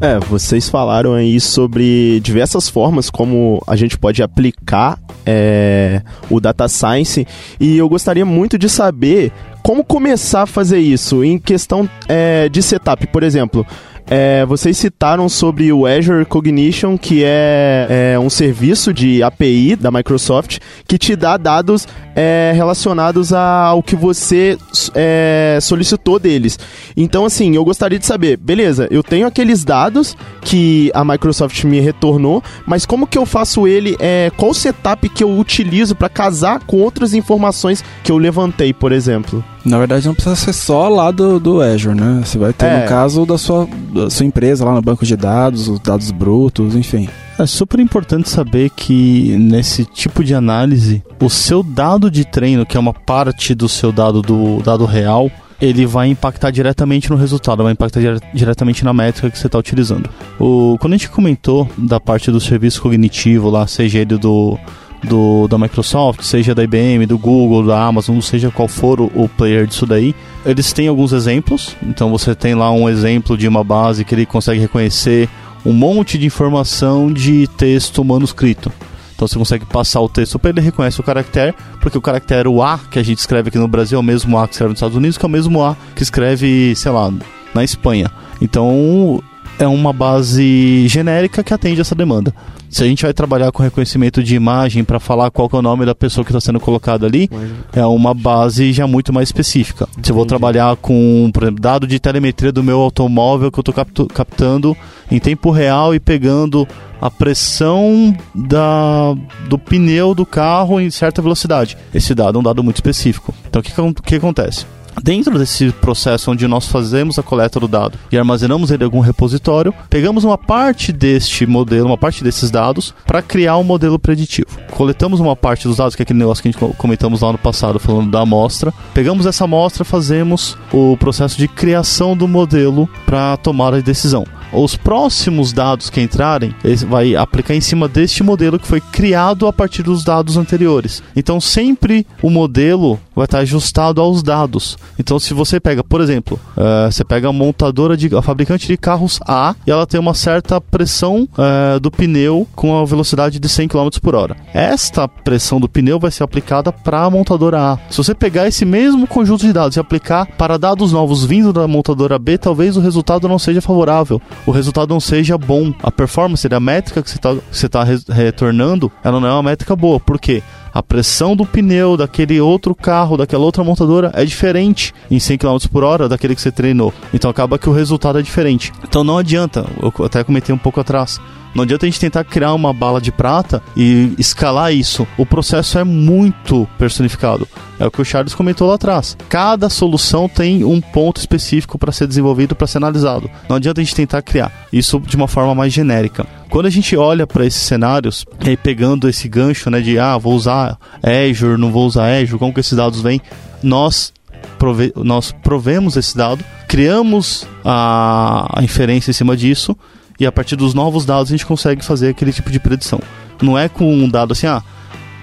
É, vocês falaram aí sobre diversas formas como a gente pode aplicar é, o data science e eu gostaria muito de saber como começar a fazer isso em questão é, de setup, por exemplo. É, vocês citaram sobre o Azure Cognition, que é, é, um serviço de API da Microsoft que te dá dados é, relacionados ao que você é, solicitou deles. Então, assim, eu gostaria de saber, beleza, eu tenho aqueles dados que a Microsoft me retornou, mas como que eu faço ele? É, qual o setup que eu utilizo para casar com outras informações que eu levantei, por exemplo? Na verdade, não precisa ser só lá do, do Azure, né? Você vai ter, é. no caso, da sua, da sua empresa lá no banco de dados, os dados brutos, enfim. É super importante saber que nesse tipo de análise, o seu dado de treino, que é uma parte do seu dado do dado real, ele vai impactar diretamente no resultado, vai impactar dire diretamente na métrica que você está utilizando. O, quando a gente comentou da parte do serviço cognitivo lá, seja ele do do, da Microsoft, seja da IBM, do Google, da Amazon, seja qual for o, o player disso daí, eles têm alguns exemplos. Então você tem lá um exemplo de uma base que ele consegue reconhecer um monte de informação de texto manuscrito. Então você consegue passar o texto para ele reconhece o caractere, porque o caractere o A que a gente escreve aqui no Brasil é o mesmo A que escreve nos Estados Unidos, que é o mesmo A que escreve, sei lá, na Espanha. Então é uma base genérica que atende essa demanda. Se a gente vai trabalhar com reconhecimento de imagem para falar qual é o nome da pessoa que está sendo colocada ali, é uma base já muito mais específica. Entendi. Se eu vou trabalhar com, por exemplo, dado de telemetria do meu automóvel que eu estou captando em tempo real e pegando a pressão da, do pneu do carro em certa velocidade. Esse dado é um dado muito específico. Então o que, que acontece? Dentro desse processo onde nós fazemos a coleta do dado e armazenamos ele em algum repositório, pegamos uma parte deste modelo, uma parte desses dados, para criar um modelo preditivo. Coletamos uma parte dos dados, que é aquele negócio que a gente comentamos lá no passado, falando da amostra. Pegamos essa amostra, fazemos o processo de criação do modelo para tomar a decisão os próximos dados que entrarem, vai aplicar em cima deste modelo que foi criado a partir dos dados anteriores. Então sempre o modelo vai estar ajustado aos dados. Então se você pega, por exemplo, uh, você pega a montadora de a fabricante de carros A e ela tem uma certa pressão uh, do pneu com a velocidade de 100 km por hora. Esta pressão do pneu vai ser aplicada para a montadora A. Se você pegar esse mesmo conjunto de dados e aplicar para dados novos vindo da montadora B, talvez o resultado não seja favorável o resultado não seja bom. A performance da métrica que você está re retornando, ela não é uma métrica boa. Por quê? a pressão do pneu daquele outro carro, daquela outra montadora é diferente em 100 km por hora daquele que você treinou. Então acaba que o resultado é diferente. Então não adianta, eu até comentei um pouco atrás. Não adianta a gente tentar criar uma bala de prata e escalar isso. O processo é muito personificado. É o que o Charles comentou lá atrás. Cada solução tem um ponto específico para ser desenvolvido, para ser analisado. Não adianta a gente tentar criar isso de uma forma mais genérica. Quando a gente olha para esses cenários, e pegando esse gancho né, de ah, vou usar Azure, não vou usar Azure, como que esses dados vêm, nós prove nós provemos esse dado, criamos a, a inferência em cima disso e a partir dos novos dados a gente consegue fazer aquele tipo de predição. Não é com um dado assim, ah,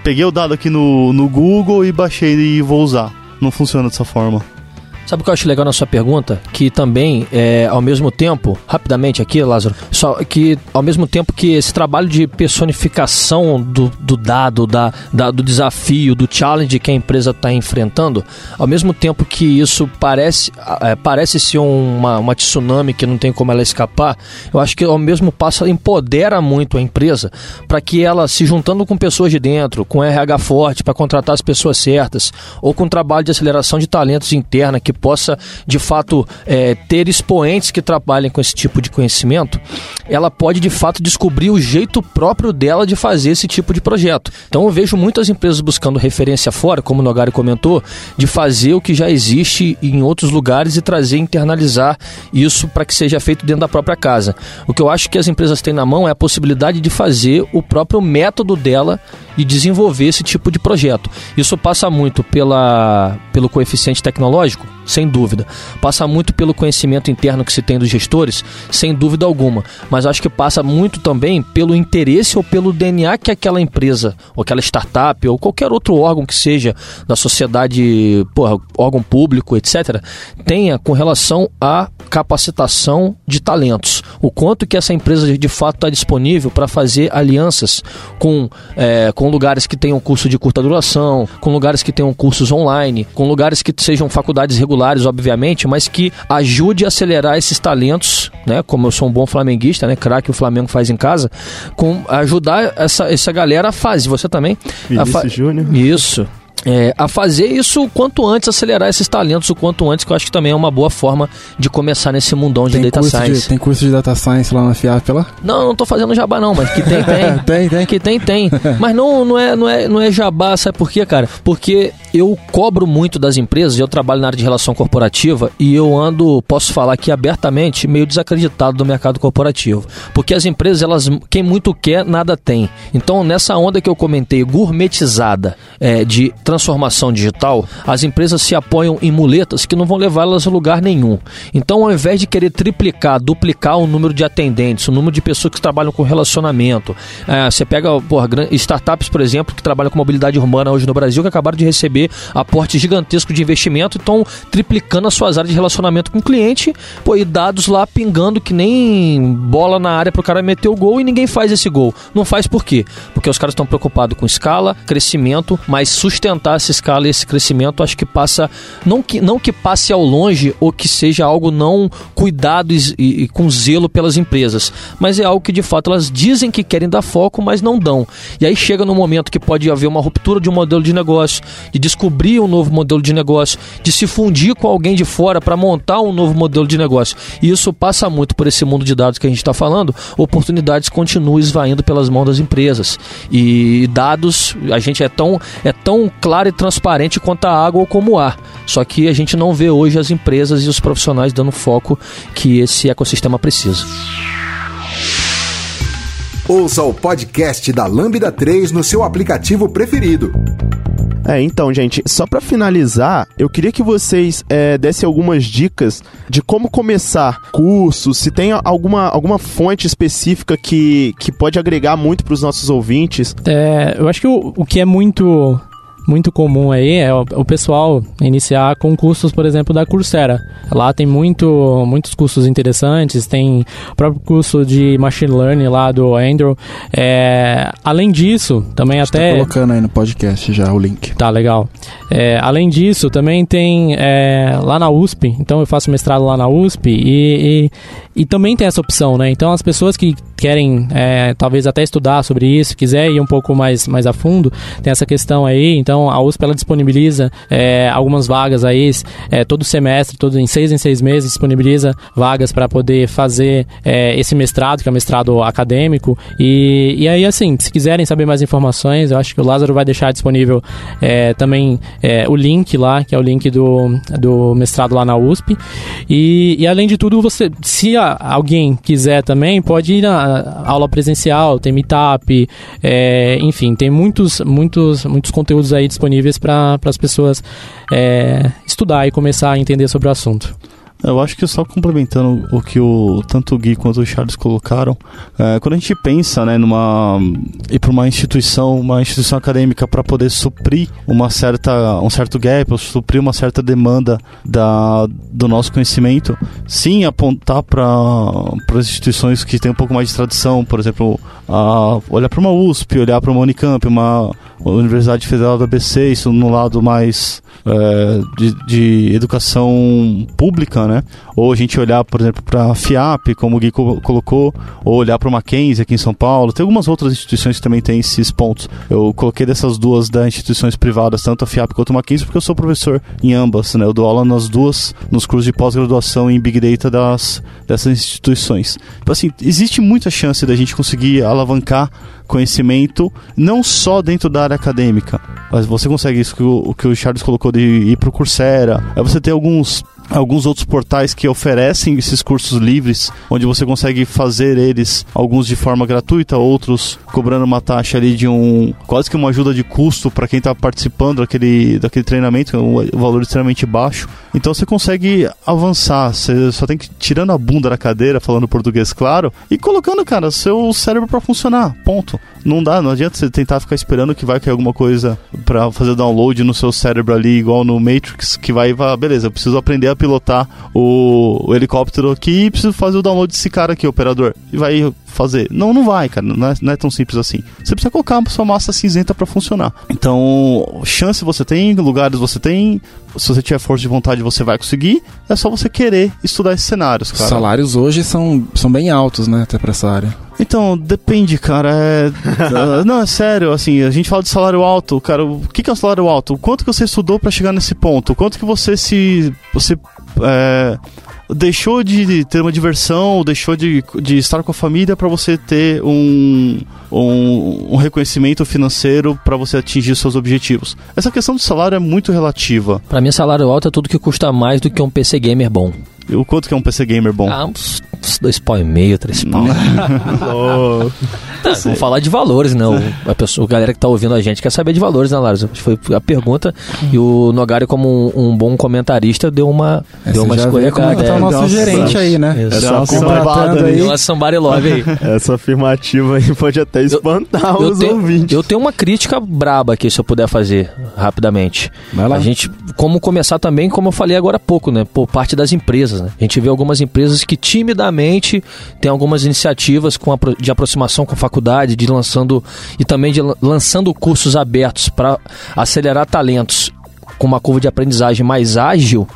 peguei o dado aqui no, no Google e baixei e vou usar. Não funciona dessa forma. Sabe o que eu acho legal na sua pergunta? Que também, é, ao mesmo tempo, rapidamente aqui, Lázaro, só que ao mesmo tempo que esse trabalho de personificação do, do dado, da, da, do desafio, do challenge que a empresa está enfrentando, ao mesmo tempo que isso parece, é, parece ser uma, uma tsunami que não tem como ela escapar, eu acho que ao mesmo passo empodera muito a empresa para que ela, se juntando com pessoas de dentro, com RH forte para contratar as pessoas certas, ou com trabalho de aceleração de talentos interna que possa, de fato, é, ter expoentes que trabalhem com esse tipo de conhecimento, ela pode, de fato, descobrir o jeito próprio dela de fazer esse tipo de projeto. Então, eu vejo muitas empresas buscando referência fora, como o Nogari comentou, de fazer o que já existe em outros lugares e trazer, internalizar isso para que seja feito dentro da própria casa. O que eu acho que as empresas têm na mão é a possibilidade de fazer o próprio método dela e desenvolver esse tipo de projeto. Isso passa muito pela, pelo coeficiente tecnológico, sem dúvida. Passa muito pelo conhecimento interno que se tem dos gestores, sem dúvida alguma. Mas acho que passa muito também pelo interesse ou pelo DNA que aquela empresa, ou aquela startup, ou qualquer outro órgão que seja da sociedade, porra, órgão público, etc., tenha com relação à capacitação de talentos. O quanto que essa empresa de fato está disponível para fazer alianças com, é, com lugares que tenham curso de curta duração, com lugares que tenham cursos online, com lugares que sejam faculdades regulares, obviamente, mas que ajude a acelerar esses talentos, né? Como eu sou um bom flamenguista, né? Craque o Flamengo faz em casa, com ajudar essa, essa galera a fazer. Você também? Vinícius. Júnior. Isso é, a fazer isso o quanto antes, acelerar esses talentos o quanto antes, que eu acho que também é uma boa forma de começar nesse mundão de Tem data science. de, tem curso de data science lá na FIAP lá? Não, não tô fazendo jabá não, mas que tem, tem. Tem, tem. Que tem, tem. Mas não, não, é, não, é, não é jabá, sabe por quê, cara? Porque eu cobro muito das empresas, eu trabalho na área de relação corporativa e eu ando, posso falar aqui abertamente, meio desacreditado do mercado corporativo. Porque as empresas, elas, quem muito quer, nada tem. Então, nessa onda que eu comentei, gourmetizada é, de transformação digital, as empresas se apoiam em muletas que não vão levá-las a lugar nenhum. Então, ao invés de querer triplicar, duplicar o número de atendentes, o número de pessoas que trabalham com relacionamento, é, você pega startups, por exemplo, que trabalham com mobilidade urbana hoje no Brasil, que acabaram de receber aporte gigantesco de investimento e estão triplicando as suas áreas de relacionamento com o cliente, pô, e dados lá pingando que nem bola na área pro cara meter o gol e ninguém faz esse gol. Não faz por quê? Porque os caras estão preocupados com escala, crescimento, mas sustentar essa escala e esse crescimento acho que passa, não que, não que passe ao longe ou que seja algo não cuidado e, e- e com zelo pelas empresas, mas é algo que de fato elas dizem que querem dar foco, mas não dão. E aí chega no momento que pode haver uma ruptura de um modelo de negócio, de descobrir um novo modelo de negócio, de se fundir com alguém de fora para montar um novo modelo de negócio. E isso passa muito por esse mundo de dados que a gente está falando, oportunidades continuam esvaindo pelas mãos das empresas. E dados, a gente é tão, é tão claro e transparente quanto a água ou como o ar. Só que a gente não vê hoje as empresas e os profissionais dando foco que esse ecossistema precisa. Ouça o podcast da Lambda 3 no seu aplicativo preferido. É, então, gente, só pra finalizar, eu queria que vocês é, dessem algumas dicas de como começar cursos, se tem alguma, alguma fonte específica que, que pode agregar muito pros nossos ouvintes. É, eu acho que o, o que é muito muito comum aí é o, pessoal iniciar com cursos, por exemplo, da Coursera. Lá tem muito, muitos cursos interessantes, tem o próprio curso de Machine Learning lá do Andrew. É, além disso, também Tá até... colocando aí no podcast já o link. Tá, legal. É, além disso, também tem é, lá na USP, então eu faço mestrado lá na USP e, e, e também tem essa opção, né? Então as pessoas que querem é, talvez até estudar sobre isso, quiser ir um pouco mais, mais a fundo, tem essa questão aí. Então a USP ela disponibiliza é, algumas vagas aí, é, todo semestre, todo em seis em seis meses, disponibiliza vagas para poder fazer é, esse mestrado, que é um mestrado acadêmico. E, e aí, assim, se quiserem saber mais informações, eu acho que o Lázaro vai deixar disponível é, também é, o link lá, que é o link do, do mestrado lá na USP. E, e além de tudo, você, se a- alguém quiser também, pode ir na aula presencial, tem meetup, é, enfim, tem muitos, muitos, muitos conteúdos aí aí disponíveis para as pessoas é, estudar e começar a entender sobre o assunto. Eu acho que só complementando o que o, tanto o Gui quanto o Charles colocaram, é, quando a gente pensa né, numa ir para uma instituição, uma instituição acadêmica para poder suprir uma certa, um certo gap, suprir uma certa demanda da, do nosso conhecimento, sim apontar para as instituições que têm um pouco mais de tradição, por exemplo, a, olhar para uma USP, olhar para uma Unicamp, uma Universidade Federal da ABC, isso no lado mais é, de, de, educação pública, né? Ou a gente olhar, por exemplo, para a FIAP, como o Gui colocou, ou olhar para o Mackenzie aqui em São Paulo. Tem algumas outras instituições que também têm esses pontos. Eu coloquei dessas duas das instituições privadas, tanto a FIAP quanto o Mackenzie, porque eu sou professor em ambas, né? Eu dou aula nas duas, nos cursos de pós-graduação em Big Data das, dessas instituições. Então, assim, existe muita chance da gente conseguir alavancar conhecimento, não só dentro da área acadêmica, mas você consegue isso que o, que o Charles colocou de ir para o Coursera, é você ter alguns alguns outros portais que oferecem esses cursos livres, onde você consegue fazer eles, alguns de forma gratuita, outros cobrando uma taxa ali de um quase que uma ajuda de custo para quem está participando daquele, daquele treinamento, um valor extremamente baixo. Então você consegue avançar, você só tem que tirando a bunda da cadeira, falando português claro, e colocando, cara, seu cérebro para funcionar. Ponto. Não dá, não adianta você tentar ficar esperando que vai cair alguma coisa para fazer download no seu cérebro ali, igual no Matrix, que vai, vai beleza, eu preciso aprender a pilotar o, o helicóptero aqui e preciso fazer o download desse cara aqui, operador. E vai fazer. Não, não vai, cara. Não é, não é tão simples assim. Você precisa colocar a sua massa cinzenta para funcionar. Então, chance você tem, lugares você tem. Se você tiver força de vontade, você vai conseguir. É só você querer estudar esses cenários, cara. Os salários hoje são, são bem altos, né? Até pra essa área. Então, depende, cara. É... não, é sério, assim, a gente fala de salário alto, cara, o que, que é o salário alto? O quanto que você estudou para chegar nesse ponto? O quanto que você se. Você. É deixou de ter uma diversão, deixou de, de estar com a família para você ter um, um, um reconhecimento financeiro para você atingir seus objetivos. Essa questão do salário é muito relativa. Para mim, salário alto é tudo que custa mais do que um PC gamer bom. E o quanto que é um PC gamer bom? Ah, uns, uns dois pau e meio, três pau. oh. Tá, vamos falar de valores, né? O, a pessoa, a galera que tá ouvindo a gente quer saber de valores, né, Lars? Foi a pergunta e o Nogari, como um, um bom comentarista, deu uma, Essa deu uma escolhecada. É, tá o nosso gerente aí, né? Essa, Essa aí. Deu uma somebody love aí. Essa afirmativa aí pode até espantar eu, os eu ouvintes. Tenho, eu tenho uma crítica braba aqui, se eu puder fazer rapidamente. Vai lá. A gente, como começar também, como eu falei agora há pouco, né? Por parte das empresas, né? A gente vê algumas empresas que timidamente têm algumas iniciativas com a, de aproximação com a faculdade, de lançando e também de lançando cursos abertos para acelerar talentos com uma curva de aprendizagem mais ágil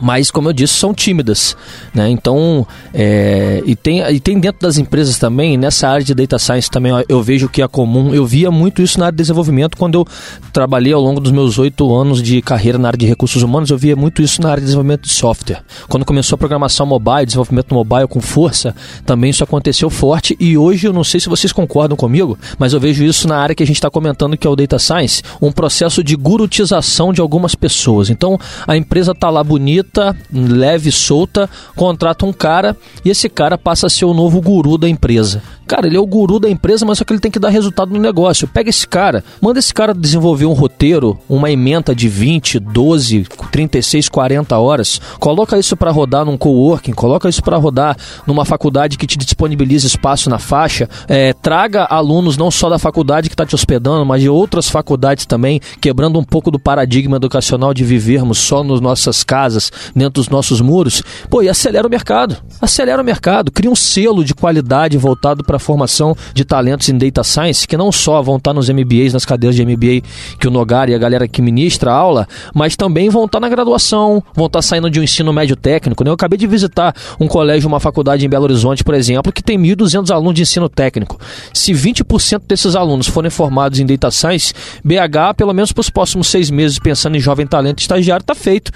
mas como eu disse são tímidas né? Então é, e tem e tem dentro das empresas também nessa área de data science também eu vejo que é comum. Eu via muito isso na área de desenvolvimento. Quando eu trabalhei ao longo dos meus oito anos de carreira na área de recursos humanos eu via muito isso na área de desenvolvimento de software. Quando começou a programação mobile desenvolvimento mobile com força também isso aconteceu forte. E hoje eu não sei se vocês concordam comigo mas eu vejo isso na área que a gente está comentando que é o data science um processo de gurutização de algumas pessoas. Então a empresa está lá bonita bonita, leve, solta, contrata um cara e esse cara passa a ser o novo guru da empresa. Cara, ele é o guru da empresa, mas só que ele tem que dar resultado no negócio. Pega esse cara, manda esse cara desenvolver um roteiro, uma emenda de 20, 12, 36, 40 horas. Coloca isso para rodar num coworking, coloca isso para rodar numa faculdade que te disponibiliza espaço na faixa. É, traga alunos não só da faculdade que está te hospedando, mas de outras faculdades também, quebrando um pouco do paradigma educacional de vivermos só nas nossas casas, dentro dos nossos muros. Pô, e acelera o mercado. Acelera o mercado, cria um selo de qualidade voltado para para a formação de talentos em data science, que não só vão estar nos MBAs, nas cadeiras de MBA que o Nogar e a galera que ministra a aula, mas também vão estar na graduação, vão estar saindo de um ensino médio técnico. Né? Eu acabei de visitar um colégio, uma faculdade em Belo Horizonte, por exemplo, que tem 1.200 alunos de ensino técnico. Se 20% desses alunos forem formados em data science, BH, pelo menos para os próximos seis meses, pensando em jovem talento estagiário, está feito.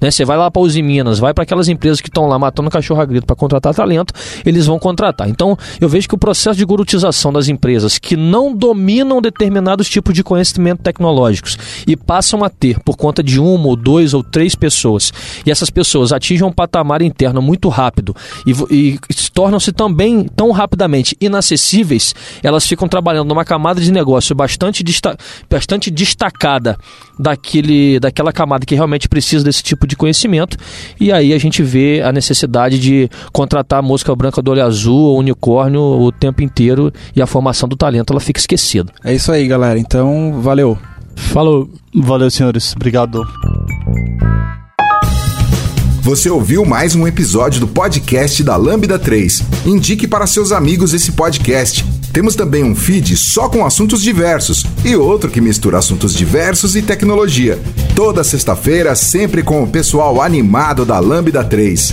Né? Você vai lá para os Minas, vai para aquelas empresas que estão lá matando cachorro a grito para contratar talento, eles vão contratar. Então, eu vejo que o processo de gurutização das empresas que não dominam determinados tipos de conhecimento tecnológicos e passam a ter por conta de uma ou dois ou três pessoas, e essas pessoas atingem um patamar interno muito rápido e, e tornam-se também tão rapidamente inacessíveis, elas ficam trabalhando numa camada de negócio bastante, desta bastante destacada daquele, daquela camada que realmente precisa desse tipo de conhecimento, e aí a gente vê a necessidade de contratar a mosca branca do olho azul ou unicórnio tempo inteiro e a formação do talento ela fica esquecida. É isso aí, galera. Então, valeu. Falou. Valeu, senhores. Obrigado. Você ouviu mais um episódio do podcast da Lambda 3. Indique para seus amigos esse podcast. Temos também um feed só com assuntos diversos e outro que mistura assuntos diversos e tecnologia. Toda sexta-feira, sempre com o pessoal animado da Lambda 3.